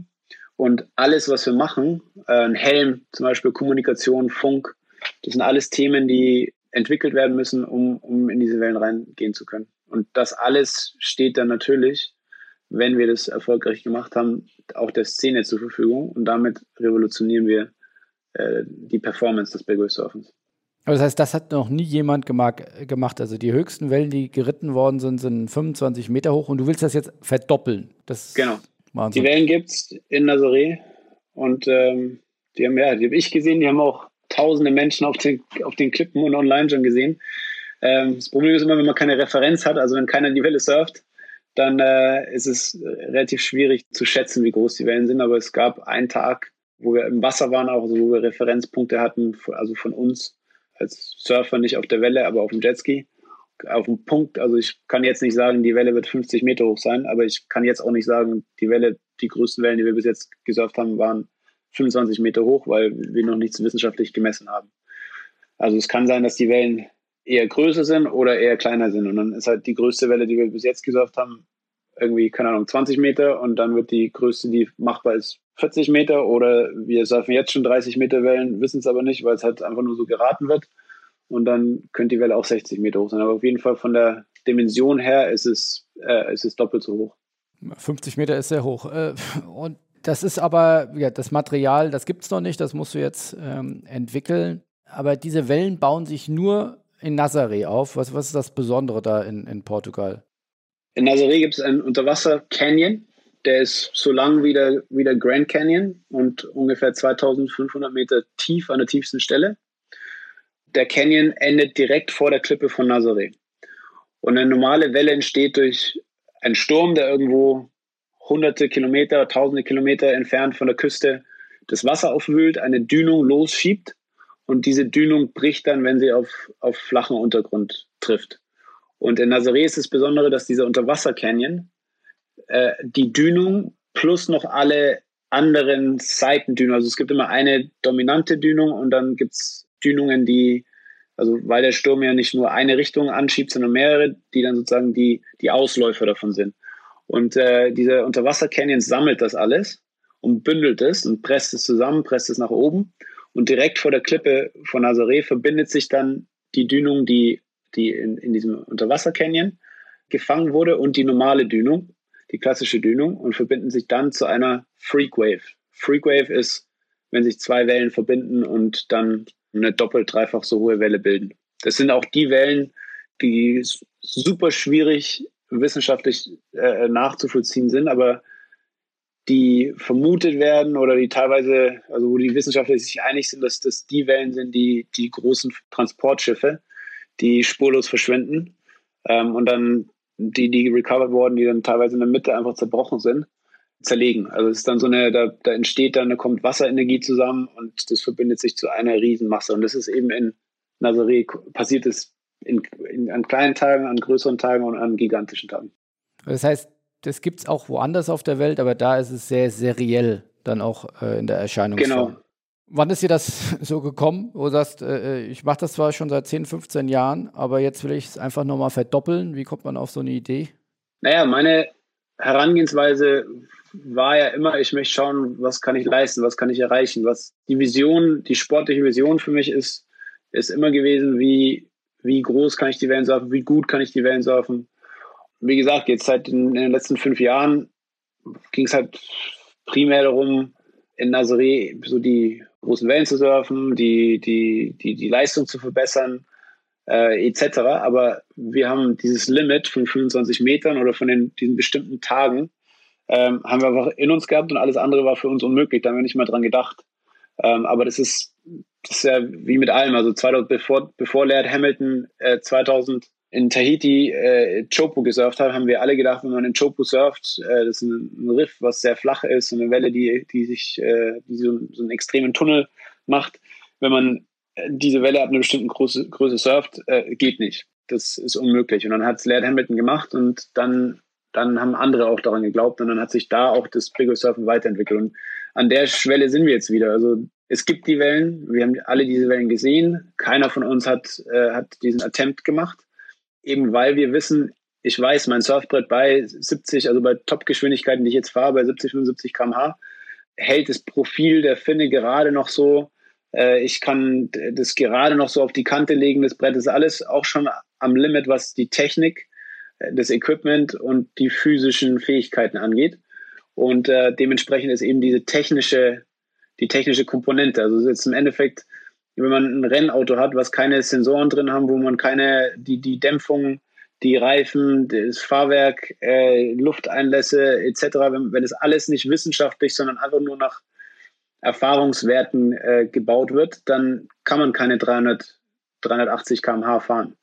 Und alles, was wir machen, äh, ein Helm, zum Beispiel Kommunikation, Funk, das sind alles Themen, die entwickelt werden müssen, um, um in diese Wellen reingehen zu können. Und das alles steht dann natürlich, wenn wir das erfolgreich gemacht haben, auch der Szene zur Verfügung. Und damit revolutionieren wir äh, die Performance des Big Wave Surfens. Aber das heißt, das hat noch nie jemand gemacht. Also die höchsten Wellen, die geritten worden sind, sind 25 Meter hoch und du willst das jetzt verdoppeln. Das genau. Wahnsinn. Die Wellen gibt es in Nazaré und ähm, die haben ja, die habe ich gesehen, die haben auch tausende Menschen auf den, auf den Klippen und online schon gesehen. Ähm, das Problem ist immer, wenn man keine Referenz hat, also wenn keiner die Welle surft, dann äh, ist es relativ schwierig zu schätzen, wie groß die Wellen sind. Aber es gab einen Tag, wo wir im Wasser waren, auch also wo wir Referenzpunkte hatten, also von uns, als Surfer nicht auf der Welle, aber auf dem Jetski. Auf dem Punkt, also ich kann jetzt nicht sagen, die Welle wird 50 Meter hoch sein, aber ich kann jetzt auch nicht sagen, die Welle, die größten Wellen, die wir bis jetzt gesurft haben, waren 25 Meter hoch, weil wir noch nichts wissenschaftlich gemessen haben. Also es kann sein, dass die Wellen eher größer sind oder eher kleiner sind. Und dann ist halt die größte Welle, die wir bis jetzt gesurft haben, irgendwie, keine Ahnung, 20 Meter und dann wird die größte, die machbar ist, 40 Meter oder wir surfen jetzt schon 30 Meter Wellen, wissen es aber nicht, weil es halt einfach nur so geraten wird. Und dann könnte die Welle auch 60 Meter hoch sein. Aber auf jeden Fall von der Dimension her ist es, äh, ist es doppelt so hoch. 50 Meter ist sehr hoch. Äh, und das ist aber, ja, das Material, das gibt es noch nicht, das musst du jetzt ähm, entwickeln. Aber diese Wellen bauen sich nur in Nazaré auf. Was, was ist das Besondere da in, in Portugal? In Nazaré gibt es einen Unterwasser-Canyon, der ist so lang wie der, wie der Grand Canyon und ungefähr 2500 Meter tief an der tiefsten Stelle. Der Canyon endet direkt vor der Klippe von Nazaré. Und eine normale Welle entsteht durch einen Sturm, der irgendwo hunderte Kilometer, tausende Kilometer entfernt von der Küste das Wasser aufwühlt, eine Dünung losschiebt und diese Dünung bricht dann, wenn sie auf, auf flachen Untergrund trifft. Und in Nazaré ist das Besondere, dass dieser Unterwasser-Canyon äh, die Dünung plus noch alle anderen Seitendünungen, also es gibt immer eine dominante Dünung und dann gibt es Dünungen, die, also weil der Sturm ja nicht nur eine Richtung anschiebt, sondern mehrere, die dann sozusagen die, die Ausläufer davon sind. Und äh, dieser Unterwasser-Canyon sammelt das alles und bündelt es und presst es zusammen, presst es nach oben. Und direkt vor der Klippe von Nazaré verbindet sich dann die Dünung, die die in, in diesem Unterwasser-Canyon gefangen wurde und die normale Dünung, die klassische Dünung und verbinden sich dann zu einer Freak Wave. Freak Wave ist, wenn sich zwei Wellen verbinden und dann eine doppelt, dreifach so hohe Welle bilden. Das sind auch die Wellen, die super schwierig wissenschaftlich äh, nachzuvollziehen sind, aber die vermutet werden oder die teilweise, also wo die Wissenschaftler sich einig sind, dass das die Wellen sind, die die großen Transportschiffe die spurlos verschwinden ähm, und dann die, die recovered wurden, die dann teilweise in der Mitte einfach zerbrochen sind, zerlegen. Also es ist dann so eine, da, da entsteht dann, da kommt Wasserenergie zusammen und das verbindet sich zu einer Riesenmasse. Und das ist eben in Nazaré passiert es in, in, an kleinen Tagen, an größeren Tagen und an gigantischen Tagen. Das heißt, das gibt es auch woanders auf der Welt, aber da ist es sehr seriell dann auch äh, in der Erscheinung. Genau, Wann ist dir das so gekommen, wo du sagst, äh, äh ich mache das zwar schon seit 10, 15 Jahren, aber jetzt will ich es einfach nochmal verdoppeln? Wie kommt man auf so eine Idee? Naja, meine Herangehensweise war ja immer, ich möchte schauen, was kann ich leisten, was kann ich erreichen. Was die Vision, die sportliche Vision für mich ist, ist immer gewesen, wie, wie groß kann ich die Wellen surfen, wie gut kann ich die Wellen surfen. Wie gesagt, jetzt seit in, in den letzten fünf Jahren ging es halt primär darum, in Nazaré so die großen Wellen zu surfen, die, die, die, die Leistung zu verbessern, äh, etc. Aber wir haben dieses Limit von 25 Metern oder von den, diesen bestimmten Tagen, ähm, haben wir einfach in uns gehabt und alles andere war für uns unmöglich. Da haben wir nicht mal dran gedacht. Ähm, aber das ist, das ist ja wie mit allem. Also 2000, bevor, bevor Laird Hamilton äh, 2000 in Tahiti äh, Chopo gesurft hat, haben wir alle gedacht, wenn man in Chopo surft, äh, das ist ein, ein, Riff, was sehr flach ist, eine Welle, die, die sich, äh, die so, so einen extremen Tunnel macht. Wenn man äh, diese Welle ab einer bestimmten Größe, Größe surft, äh, geht nicht. Das ist unmöglich. Und dann hat es Laird Hamilton gemacht und dann, dann haben andere auch daran geglaubt und dann hat sich da auch das Bigger Surfen weiterentwickelt. Und an der Schwelle sind wir jetzt wieder. Also es gibt die Wellen, wir haben alle diese Wellen gesehen. Keiner von uns hat, äh, hat diesen Attempt gemacht eben weil wir wissen, ich weiß, mein Surfbrett bei 70, also bei Top-Geschwindigkeiten, die ich jetzt fahre, bei 70, 75 km/h, hält das Profil der Finne gerade noch so. Äh, ich kann das gerade noch so auf die Kante legen. Das Brett ist alles auch schon am Limit, was die Technik, äh, das Equipment und die physischen Fähigkeiten angeht. Und äh, dementsprechend ist eben diese technische, die technische Komponente. Also jetzt im Endeffekt wenn man ein Rennauto hat, was keine Sensoren drin haben, wo man keine, die, die Dämpfung, die Reifen, das Fahrwerk, äh, Lufteinlässe etc., wenn, wenn es alles nicht wissenschaftlich, sondern einfach nur nach Erfahrungswerten äh, gebaut wird, dann kann man keine 300, 380 km/h fahren.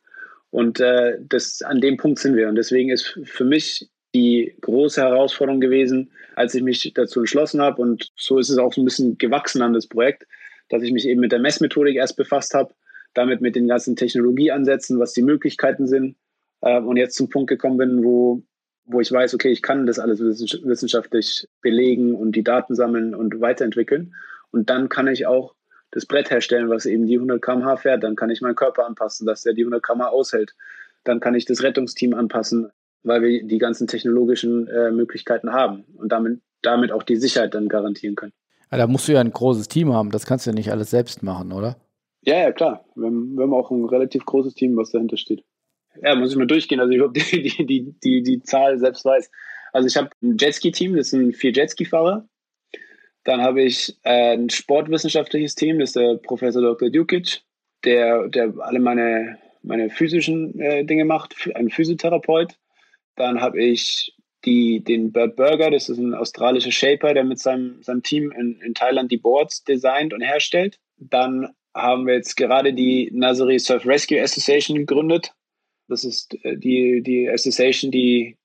Und äh, das, an dem Punkt sind wir. Und deswegen ist für mich die große Herausforderung gewesen, als ich mich dazu entschlossen habe. Und so ist es auch so ein bisschen gewachsen an das Projekt, dass ich mich eben mit der Messmethodik erst befasst habe, damit mit den ganzen Technologieansätzen, was die Möglichkeiten sind. Äh, und jetzt zum Punkt gekommen bin, wo, wo ich weiß, okay, ich kann das alles wissenschaftlich belegen und die Daten sammeln und weiterentwickeln. Und dann kann ich auch das Brett herstellen, was eben die 100 km/h fährt. Dann kann ich meinen Körper anpassen, dass der die 100 km/h aushält. Dann kann ich das Rettungsteam anpassen, weil wir die ganzen technologischen äh, Möglichkeiten haben und damit, damit auch die Sicherheit dann garantieren können. Ja, da musst du ja ein großes Team haben. Das kannst du ja nicht alles selbst machen, oder? Ja, ja, klar. Wir haben, wir haben auch ein relativ großes Team, was dahinter steht. Ja, muss ich mal durchgehen, also ich überhaupt die, die, die, die, die Zahl selbst weiß. Also ich habe ein Jetski-Team, das sind vier Jetski-Fahrer. Dann habe ich äh, ein sportwissenschaftliches Team, das ist der Professor Dr. Dukic, der, der alle meine, meine physischen äh, Dinge macht, ein Physiotherapeut. Dann habe ich die, den Bert Burger, das ist ein australischer Shaper, der mit seinem, seinem Team in, in Thailand die Boards designt und herstellt. Dann haben wir jetzt gerade die Nazaré Surf Rescue Association gegründet. Das ist äh, die, die Association, die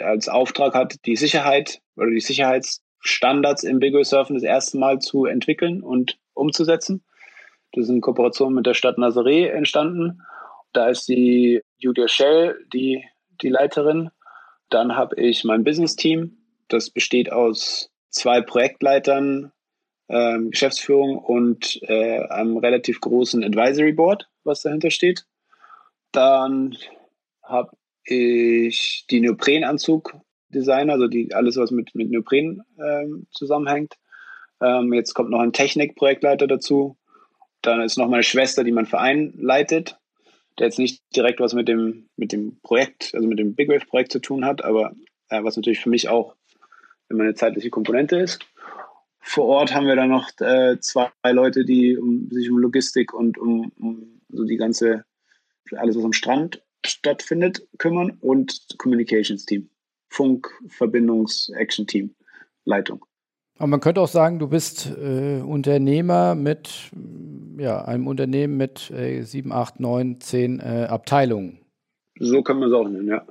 als Auftrag hat, die Sicherheit oder die Sicherheitsstandards im Big Wave Surfen das erste Mal zu entwickeln und umzusetzen. Das ist in Kooperation mit der Stadt Nazaré entstanden. Da ist die Julia Schell, die, die Leiterin. Dann habe ich mein Business-Team. Das besteht aus zwei Projektleitern, ähm, Geschäftsführung und äh, einem relativ großen Advisory Board, was dahinter steht. Dann habe ich die Neoprenanzug-Designer, also die, alles, was mit, mit Neopren ähm, zusammenhängt. Ähm, jetzt kommt noch ein Technikprojektleiter dazu. Dann ist noch meine Schwester, die mein Verein leitet, der jetzt nicht direkt was mit dem, mit dem Projekt, also mit dem Big Wave-Projekt zu tun hat, aber äh, was natürlich für mich auch immer eine zeitliche Komponente ist. Vor Ort haben wir dann noch äh, zwei Leute, die um, sich um Logistik und um, um so die ganze, alles was am Strand stattfindet, kümmern und Communications Team. Funk, Verbindungs, Action Team, Leitung. Aber man könnte auch sagen, du bist äh, Unternehmer mit ja, einem Unternehmen mit äh, sieben, acht, neun, zehn äh, Abteilungen. So kann man es auch nennen, ja.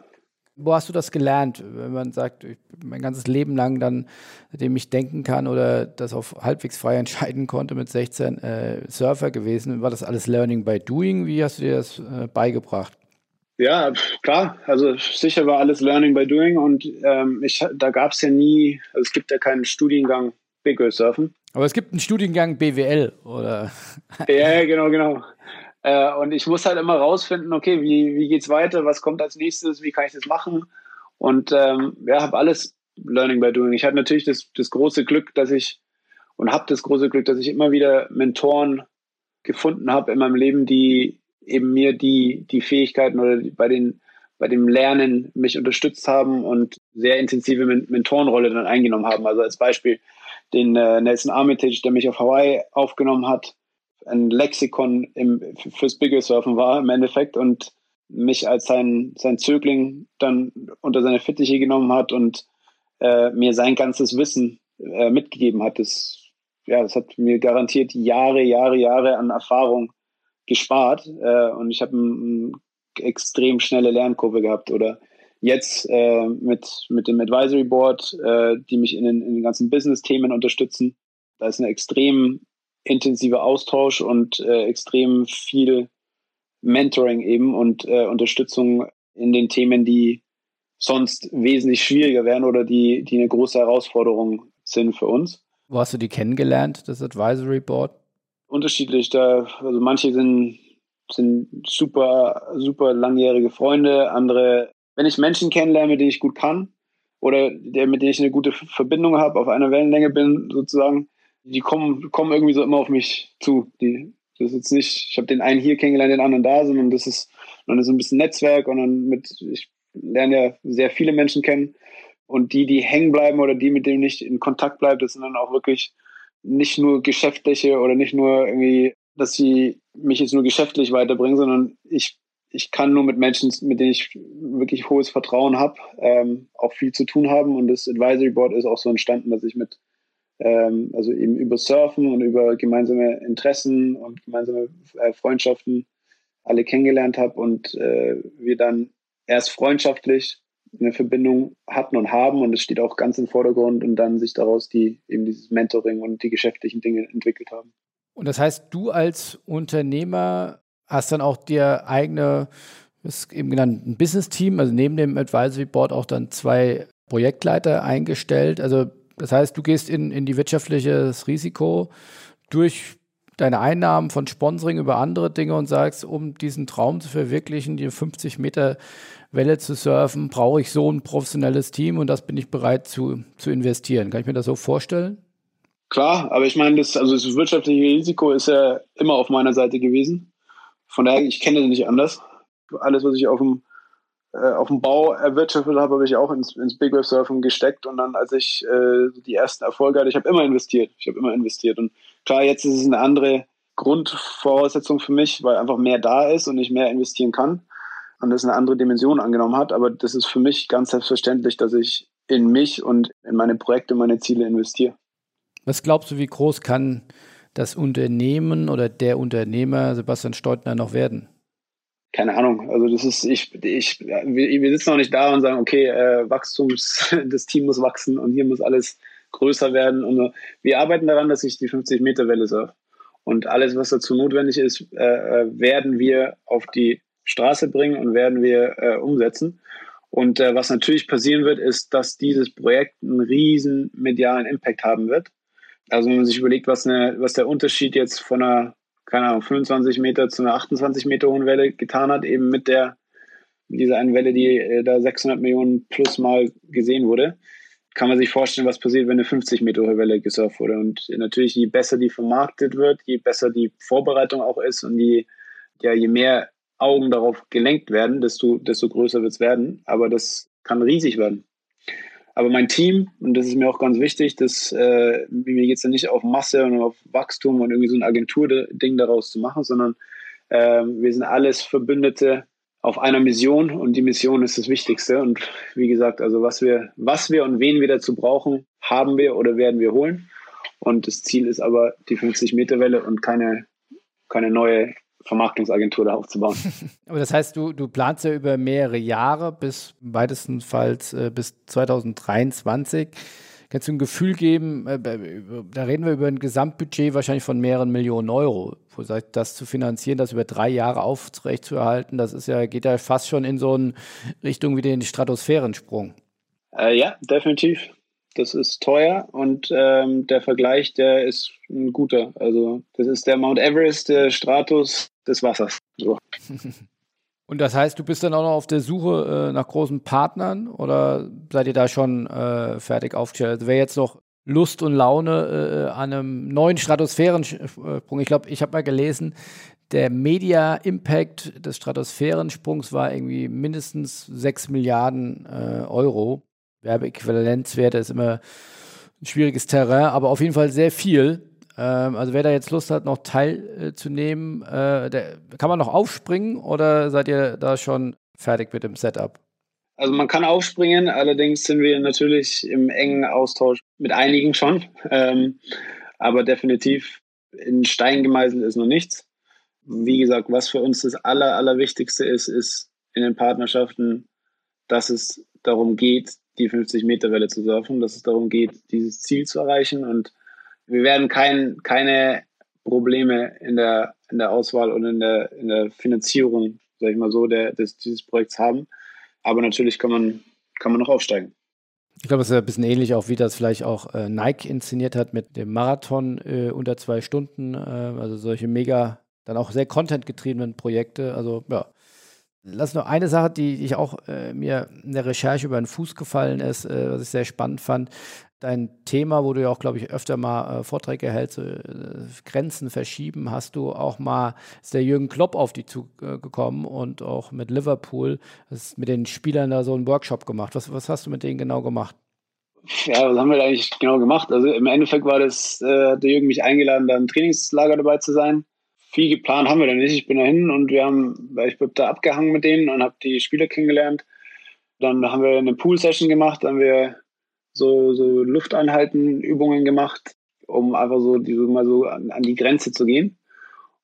Wo hast du das gelernt, wenn man sagt, ich, mein ganzes Leben lang dann, dem ich denken kann oder das auf halbwegs frei entscheiden konnte mit 16 äh, Surfer gewesen? War das alles Learning by Doing? Wie hast du dir das äh, beigebracht? Ja, klar. Also sicher war alles Learning by Doing und ähm, ich, da gab es ja nie, also es gibt ja keinen Studiengang Big Wave Surfen. Aber es gibt einen Studiengang BWL, oder? ja, genau, genau. Äh, und ich muss halt immer rausfinden, okay, wie, wie geht's weiter, was kommt als nächstes, wie kann ich das machen? Und ähm, ja, habe alles Learning by Doing. Ich hatte natürlich das, das große Glück, dass ich und habe das große Glück, dass ich immer wieder Mentoren gefunden habe in meinem Leben, die eben mir die, die Fähigkeiten oder bei den bei dem Lernen mich unterstützt haben und sehr intensive Mentorenrolle dann eingenommen haben. Also als Beispiel den äh, Nelson Armitage, der mich auf Hawaii aufgenommen hat, ein Lexikon im, fürs Bigger Surfen war im Endeffekt und mich als sein, sein Zögling dann unter seine Fittiche genommen hat und äh, mir sein ganzes Wissen äh, mitgegeben hat. Das, ja, das hat mir garantiert Jahre, Jahre, Jahre an Erfahrung gespart äh, und ich habe eine extrem schnelle Lernkurve gehabt oder jetzt äh, mit, mit dem Advisory Board, äh, die mich in den, in den ganzen Business-Themen unterstützen. Da ist ein extrem intensiver Austausch und äh, extrem viel Mentoring eben und äh, Unterstützung in den Themen, die sonst wesentlich schwieriger wären oder die, die eine große Herausforderung sind für uns. Wo hast du die kennengelernt, das Advisory Board? unterschiedlich. Da, also manche sind, sind super, super langjährige Freunde, andere, wenn ich Menschen kennenlerne, mit denen ich gut kann oder der, mit denen ich eine gute Verbindung habe, auf einer Wellenlänge bin, sozusagen, die kommen, kommen irgendwie so immer auf mich zu. Die, das ist jetzt nicht, ich habe den einen hier kennengelernt, den anderen da, sondern das ist dann so ein bisschen Netzwerk und dann mit, ich lerne ja sehr viele Menschen kennen und die, die hängen bleiben oder die, mit denen ich in Kontakt bleibe, das sind dann auch wirklich nicht nur geschäftliche oder nicht nur irgendwie, dass sie mich jetzt nur geschäftlich weiterbringen, sondern ich, ich kann nur mit Menschen, mit denen ich wirklich hohes Vertrauen habe, ähm, auch viel zu tun haben. Und das Advisory Board ist auch so entstanden, dass ich mit, ähm, also eben über Surfen und über gemeinsame Interessen und gemeinsame äh, Freundschaften alle kennengelernt habe und äh, wir dann erst freundschaftlich eine Verbindung hatten und haben und es steht auch ganz im Vordergrund und dann sich daraus die eben dieses Mentoring und die geschäftlichen Dinge entwickelt haben. Und das heißt, du als Unternehmer hast dann auch dir eigene, ist eben genannt, ein Business-Team, also neben dem Advisory Board auch dann zwei Projektleiter eingestellt. Also das heißt, du gehst in, in die wirtschaftliches Risiko durch deine Einnahmen von Sponsoring über andere Dinge und sagst, um diesen Traum zu verwirklichen, die 50 Meter Welle zu surfen, brauche ich so ein professionelles Team und das bin ich bereit zu, zu investieren. Kann ich mir das so vorstellen? Klar, aber ich meine, das, also das wirtschaftliche Risiko ist ja immer auf meiner Seite gewesen. Von daher, ich kenne das nicht anders. Alles, was ich auf dem, äh, auf dem Bau erwirtschaftet habe, habe ich auch ins, ins Big Wave Surfen gesteckt. Und dann, als ich äh, die ersten Erfolge hatte, ich habe immer investiert. Ich habe immer investiert. Und klar, jetzt ist es eine andere Grundvoraussetzung für mich, weil einfach mehr da ist und ich mehr investieren kann. Und das eine andere Dimension angenommen hat. Aber das ist für mich ganz selbstverständlich, dass ich in mich und in meine Projekte, meine Ziele investiere. Was glaubst du, wie groß kann das Unternehmen oder der Unternehmer Sebastian Steutner noch werden? Keine Ahnung. Also das ist, ich, ich, wir, sitzen noch nicht da und sagen, okay, äh, Wachstums, das Team muss wachsen und hier muss alles größer werden. Und wir arbeiten daran, dass ich die 50 Meter Welle surfe. Und alles, was dazu notwendig ist, äh, äh, werden wir auf die Straße bringen und werden wir äh, umsetzen. Und äh, was natürlich passieren wird, ist, dass dieses Projekt einen riesen medialen Impact haben wird. Also wenn man sich überlegt, was, eine, was der Unterschied jetzt von einer, keine Ahnung, 25 Meter zu einer 28 Meter hohen Welle getan hat, eben mit der, dieser einen Welle, die äh, da 600 Millionen plus mal gesehen wurde, kann man sich vorstellen, was passiert, wenn eine 50 Meter hohe Welle gesurft wurde. Und natürlich, je besser die vermarktet wird, je besser die Vorbereitung auch ist und je, ja, je mehr Augen darauf gelenkt werden, desto, desto größer wird es werden. Aber das kann riesig werden. Aber mein Team, und das ist mir auch ganz wichtig, dass, äh, mir geht es ja nicht auf Masse und auf Wachstum und irgendwie so ein Agenturding daraus zu machen, sondern äh, wir sind alles Verbündete auf einer Mission und die Mission ist das Wichtigste. Und wie gesagt, also was wir, was wir und wen wir dazu brauchen, haben wir oder werden wir holen. Und das Ziel ist aber die 50 Meter Welle und keine, keine neue Vermarktungsagentur da aufzubauen. Aber das heißt, du, du planst ja über mehrere Jahre bis weitestenfalls äh, bis 2023. Kannst du ein Gefühl geben, äh, da reden wir über ein Gesamtbudget wahrscheinlich von mehreren Millionen Euro. Das zu finanzieren, das über drei Jahre aufrechtzuerhalten, das ist ja, geht ja fast schon in so eine Richtung wie den Stratosphärensprung. Äh, ja, definitiv das ist teuer und ähm, der Vergleich, der ist ein guter. Also das ist der Mount Everest, der Stratus des Wassers. So. Und das heißt, du bist dann auch noch auf der Suche äh, nach großen Partnern oder seid ihr da schon äh, fertig aufgestellt? Also wer jetzt noch Lust und Laune äh, an einem neuen Stratosphärensprung, ich glaube, ich habe mal gelesen, der Media Impact des Stratosphärensprungs war irgendwie mindestens 6 Milliarden äh, Euro. Werbeäquivalenzwerte ist immer ein schwieriges Terrain, aber auf jeden Fall sehr viel. Ähm, also wer da jetzt Lust hat, noch teilzunehmen, äh, der, kann man noch aufspringen oder seid ihr da schon fertig mit dem Setup? Also man kann aufspringen, allerdings sind wir natürlich im engen Austausch mit einigen schon. Ähm, aber definitiv in Stein gemeißelt ist noch nichts. Wie gesagt, was für uns das Aller, Allerwichtigste ist, ist in den Partnerschaften, dass es darum geht, die 50-Meter-Welle zu surfen, dass es darum geht, dieses Ziel zu erreichen. Und wir werden kein, keine Probleme in der, in der Auswahl und in der, in der Finanzierung, sag ich mal so, der, des, dieses Projekts haben. Aber natürlich kann man, kann man noch aufsteigen. Ich glaube, es ist ein bisschen ähnlich auch, wie das vielleicht auch äh, Nike inszeniert hat mit dem Marathon äh, unter zwei Stunden. Äh, also solche mega, dann auch sehr contentgetriebenen Projekte. Also ja, Lass noch eine Sache, die ich auch äh, mir in der Recherche über den Fuß gefallen ist, äh, was ich sehr spannend fand. Dein Thema, wo du ja auch, glaube ich, öfter mal äh, Vorträge hältst, äh, Grenzen verschieben, hast du auch mal, ist der Jürgen Klopp auf dich zugekommen und auch mit Liverpool, hast mit den Spielern da so einen Workshop gemacht. Was, was hast du mit denen genau gemacht? Ja, was haben wir eigentlich genau gemacht? Also im Endeffekt war das, äh, der Jürgen mich eingeladen, da im Trainingslager dabei zu sein viel geplant haben wir da nicht. Ich bin da hin und wir haben, ich bin da abgehangen mit denen und habe die Spieler kennengelernt. Dann haben wir eine Pool-Session gemacht, dann haben wir so, so Luftanhalten, Übungen gemacht, um einfach so, die, so mal so an, an, die Grenze zu gehen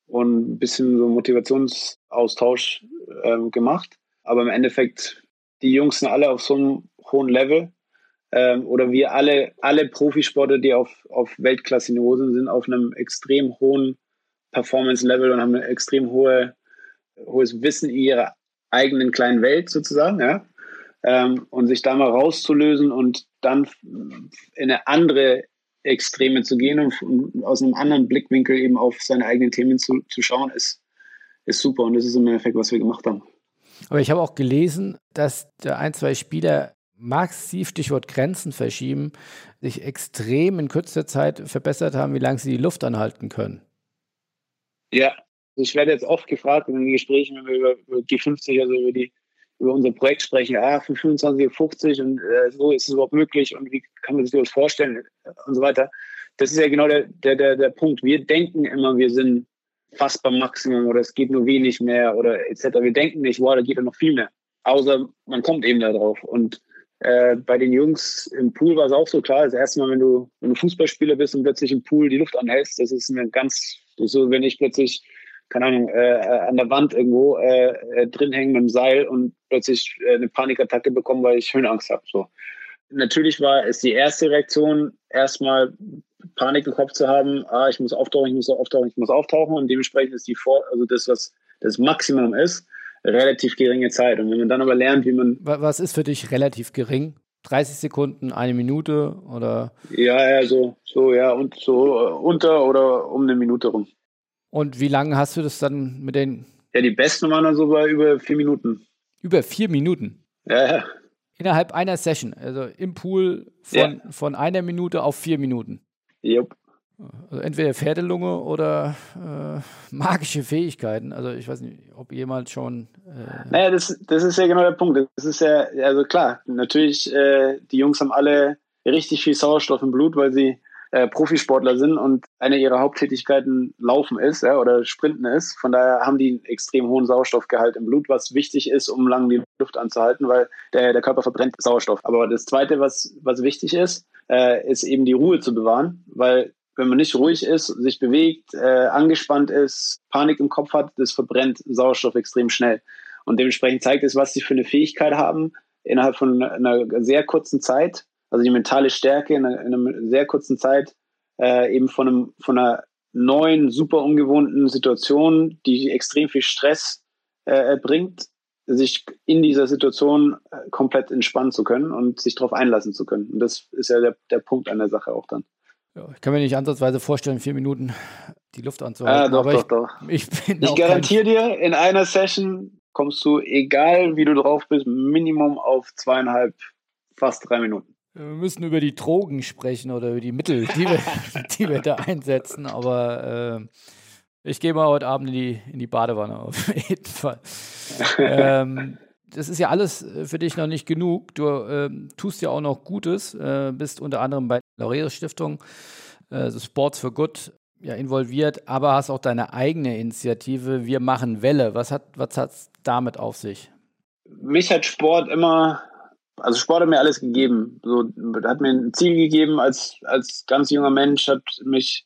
und ein bisschen so Motivationsaustausch ähm, gemacht. Aber im Endeffekt, die Jungs sind alle auf so einem hohen Level ähm, oder wir alle, alle Profisportler, die auf, auf Weltklasse-Niveau sind, sind auf einem extrem hohen Performance-Level und haben ein extrem hohe, hohes Wissen in ihrer eigenen kleinen Welt sozusagen, ja. Ähm, und sich da mal rauszulösen und dann in eine andere Extreme zu gehen und, und aus einem anderen Blickwinkel eben auf seine eigenen Themen zu, zu schauen, ist, ist super. Und das ist im Endeffekt, was wir gemacht haben. Aber ich habe auch gelesen, dass der ein, zwei Spieler massiv, Stichwort Grenzen verschieben, sich extrem in kürzester Zeit verbessert haben, wie lange sie die Luft anhalten können. Ja, ich werde jetzt oft gefragt in den Gesprächen, wenn wir über, über G50, also über, die, über unser Projekt sprechen, ah, von 25 auf 50 und äh, so ist es überhaupt möglich und wie kann man sich das vorstellen und so weiter. Das ist ja genau der, der, der, der Punkt. Wir denken immer, wir sind fast beim Maximum oder es geht nur wenig mehr oder etc. Wir denken nicht, wow, da geht ja noch viel mehr. Außer man kommt eben da drauf. Und äh, bei den Jungs im Pool war es auch so klar. Das erste Mal, wenn du, wenn du Fußballspieler bist und plötzlich im Pool die Luft anhältst, das ist eine ganz, so, wenn ich plötzlich, keine Ahnung, äh, an der Wand irgendwo äh, äh, drin hänge mit dem Seil und plötzlich äh, eine Panikattacke bekomme, weil ich Höhenangst habe. So. Natürlich war es die erste Reaktion, erstmal Panik im Kopf zu haben, ah, ich muss auftauchen, ich muss auftauchen, ich muss auftauchen und dementsprechend ist die Vor also das, was das Maximum ist, relativ geringe Zeit. Und wenn man dann aber lernt, wie man. Was ist für dich relativ gering? 30 Sekunden, eine Minute oder? Ja, ja, so, so, ja, und so uh, unter oder um eine Minute rum. Und wie lange hast du das dann mit den? Ja, die besten waren dann so bei über vier Minuten. Über vier Minuten? Ja, ja. Innerhalb einer Session, also im Pool von, ja. von einer Minute auf vier Minuten. Yep. Also entweder Pferdelunge oder äh, magische Fähigkeiten. Also ich weiß nicht, ob jemand schon. Äh naja, das, das ist ja genau der Punkt. Das ist ja, also klar, natürlich, äh, die Jungs haben alle richtig viel Sauerstoff im Blut, weil sie äh, Profisportler sind und eine ihrer Haupttätigkeiten Laufen ist ja, oder Sprinten ist. Von daher haben die einen extrem hohen Sauerstoffgehalt im Blut, was wichtig ist, um lang die Luft anzuhalten, weil der, der Körper verbrennt Sauerstoff. Aber das Zweite, was, was wichtig ist, äh, ist eben die Ruhe zu bewahren, weil wenn man nicht ruhig ist, sich bewegt, äh, angespannt ist, Panik im Kopf hat, das verbrennt Sauerstoff extrem schnell. Und dementsprechend zeigt es, was sie für eine Fähigkeit haben, innerhalb von einer sehr kurzen Zeit, also die mentale Stärke in einer, in einer sehr kurzen Zeit, äh, eben von, einem, von einer neuen, super ungewohnten Situation, die extrem viel Stress äh, bringt, sich in dieser Situation äh, komplett entspannen zu können und sich darauf einlassen zu können. Und das ist ja der, der Punkt an der Sache auch dann. Ja, ich kann mir nicht ansatzweise vorstellen, vier Minuten die Luft anzuhalten. Ja, doch, doch, ich, doch. Ich, ich garantiere dir, in einer Session kommst du, egal wie du drauf bist, Minimum auf zweieinhalb, fast drei Minuten. Wir müssen über die Drogen sprechen oder über die Mittel, die wir, die wir da einsetzen, aber äh, ich gehe mal heute Abend in die, in die Badewanne auf jeden Fall. ähm, das ist ja alles äh, für dich noch nicht genug. Du ähm, tust ja auch noch Gutes, äh, bist unter anderem bei Laureus Stiftung, äh, Sports for Good, ja, involviert, aber hast auch deine eigene Initiative. Wir machen Welle. Was hat was damit auf sich? Mich hat Sport immer, also Sport hat mir alles gegeben. So, hat mir ein Ziel gegeben als, als ganz junger Mensch, hat mich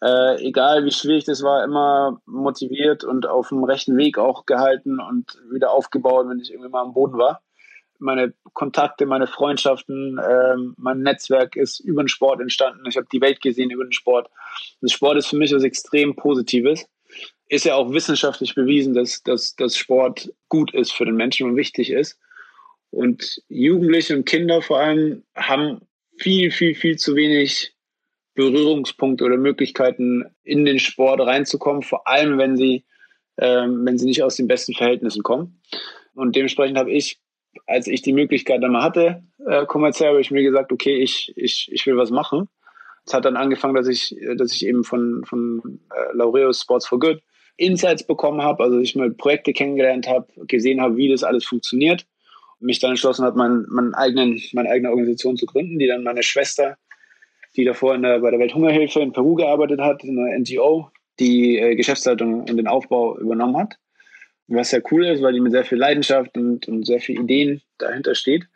äh, egal wie schwierig das war, immer motiviert und auf dem rechten Weg auch gehalten und wieder aufgebaut, wenn ich irgendwie mal am Boden war. Meine Kontakte, meine Freundschaften, äh, mein Netzwerk ist über den Sport entstanden. Ich habe die Welt gesehen über den Sport. Das Sport ist für mich was extrem Positives. Ist ja auch wissenschaftlich bewiesen, dass, dass, dass Sport gut ist für den Menschen und wichtig ist. Und Jugendliche und Kinder vor allem haben viel, viel, viel zu wenig Berührungspunkte oder Möglichkeiten, in den Sport reinzukommen, vor allem wenn sie, ähm, wenn sie nicht aus den besten Verhältnissen kommen. Und dementsprechend habe ich, als ich die Möglichkeit dann mal hatte, äh, kommerziell, habe ich mir gesagt, okay, ich, ich, ich will was machen. Es hat dann angefangen, dass ich, dass ich eben von, von äh, Laureus Sports for Good Insights bekommen habe, also ich mal Projekte kennengelernt habe, gesehen habe, wie das alles funktioniert mich dann entschlossen habe, mein, mein eigenen, meine eigene Organisation zu gründen, die dann meine Schwester die davor der, bei der Welthungerhilfe in Peru gearbeitet hat, in einer NGO, die äh, Geschäftsleitung und den Aufbau übernommen hat. Was sehr cool ist, weil die mit sehr viel Leidenschaft und, und sehr viel Ideen dahinter steht.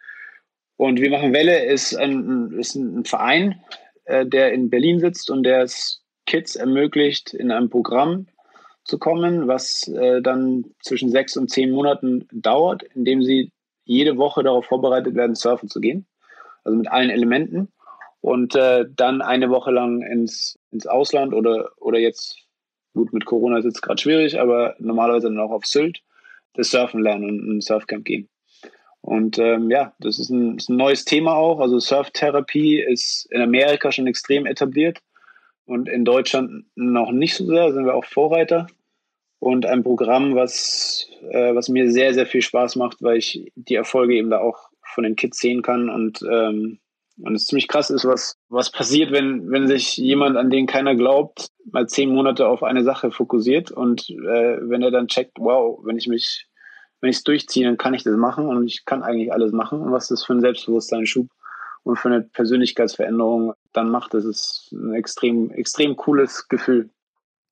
Und Wir machen Welle ist ein, ist ein Verein, äh, der in Berlin sitzt und der es Kids ermöglicht, in einem Programm zu kommen, was äh, dann zwischen sechs und zehn Monaten dauert, indem sie jede Woche darauf vorbereitet werden, surfen zu gehen. Also mit allen Elementen und äh, dann eine Woche lang ins, ins Ausland oder, oder jetzt Gut, mit Corona ist es gerade schwierig, aber normalerweise dann auch auf Sylt das Surfen lernen und ein Surfcamp gehen. Und ähm, ja, das ist ein, ist ein neues Thema auch. Also Surftherapie ist in Amerika schon extrem etabliert und in Deutschland noch nicht so sehr, sind wir auch Vorreiter. Und ein Programm, was, äh, was mir sehr, sehr viel Spaß macht, weil ich die Erfolge eben da auch von den Kids sehen kann und ähm, und es ziemlich krass ist, was, was passiert, wenn, wenn sich jemand, an den keiner glaubt, mal zehn Monate auf eine Sache fokussiert und äh, wenn er dann checkt, wow, wenn ich mich, wenn ich es durchziehe, dann kann ich das machen und ich kann eigentlich alles machen und was das für ein Selbstbewusstseinsschub und für eine Persönlichkeitsveränderung dann macht, das ist ein extrem, extrem cooles Gefühl.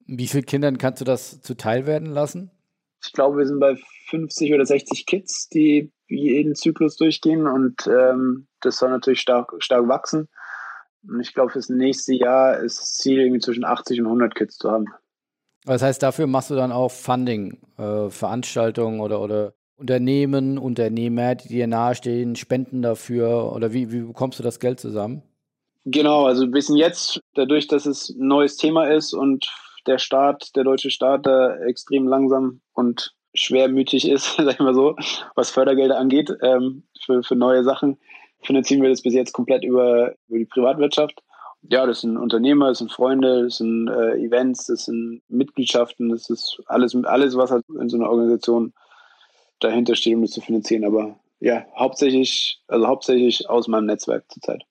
Wie vielen Kindern kannst du das zuteil werden lassen? Ich glaube, wir sind bei 50 oder 60 Kids, die jeden Zyklus durchgehen und ähm, das soll natürlich stark, stark wachsen. Und ich glaube, fürs nächste Jahr ist das Ziel, irgendwie zwischen 80 und 100 Kids zu haben. Das heißt, dafür machst du dann auch Funding, äh, Veranstaltungen oder, oder Unternehmen, Unternehmer, die dir nahestehen, spenden dafür oder wie, wie bekommst du das Geld zusammen? Genau, also ein bisschen jetzt, dadurch, dass es ein neues Thema ist und der Staat, der deutsche Staat da extrem langsam und schwermütig ist, sag ich mal so, was Fördergelder angeht, ähm, für, für neue Sachen, finanzieren wir das bis jetzt komplett über, über die Privatwirtschaft. Ja, das sind Unternehmer, das sind Freunde, das sind äh, Events, das sind Mitgliedschaften, das ist alles, alles, was halt in so einer Organisation dahinter steht, um das zu finanzieren. Aber ja, hauptsächlich, also hauptsächlich aus meinem Netzwerk zurzeit.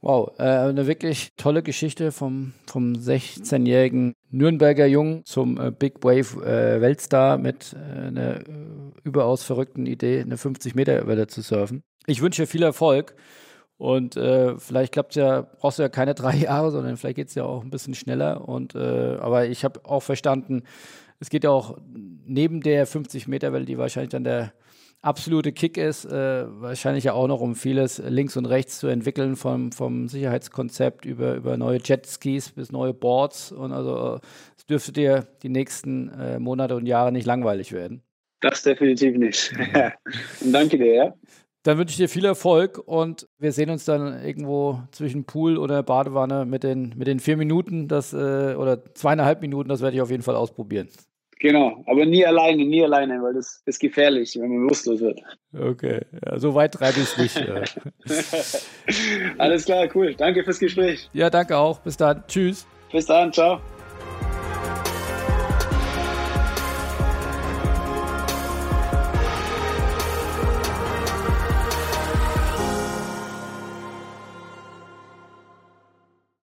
Wow, äh, eine wirklich tolle Geschichte vom, vom 16-jährigen Nürnberger Jungen zum äh, Big Wave äh, Weltstar mit äh, einer äh, überaus verrückten Idee, eine 50-Meter-Welle zu surfen. Ich wünsche viel Erfolg und äh, vielleicht klappt ja, brauchst du ja keine drei Jahre, sondern vielleicht geht es ja auch ein bisschen schneller. Und, aber ich habe auch verstanden, es geht ja auch neben der 50-Meter-Welle, die wahrscheinlich dann der absolute Kick ist, äh, wahrscheinlich ja auch noch um vieles links und rechts zu entwickeln, vom, vom Sicherheitskonzept über, über neue Jetskis bis neue Boards. Und also es dürfte dir die nächsten äh, Monate und Jahre nicht langweilig werden. Das definitiv nicht. danke dir, ja. Dann wünsche ich dir viel Erfolg und wir sehen uns dann irgendwo zwischen Pool oder Badewanne mit den, mit den vier Minuten das, äh, oder zweieinhalb Minuten, das werde ich auf jeden Fall ausprobieren. Genau, aber nie alleine, nie alleine, weil das ist gefährlich, wenn man bewusstlos wird. Okay, ja, so weit treibe ich es nicht. Alles klar, cool. Danke fürs Gespräch. Ja, danke auch. Bis dann. Tschüss. Bis dann, ciao.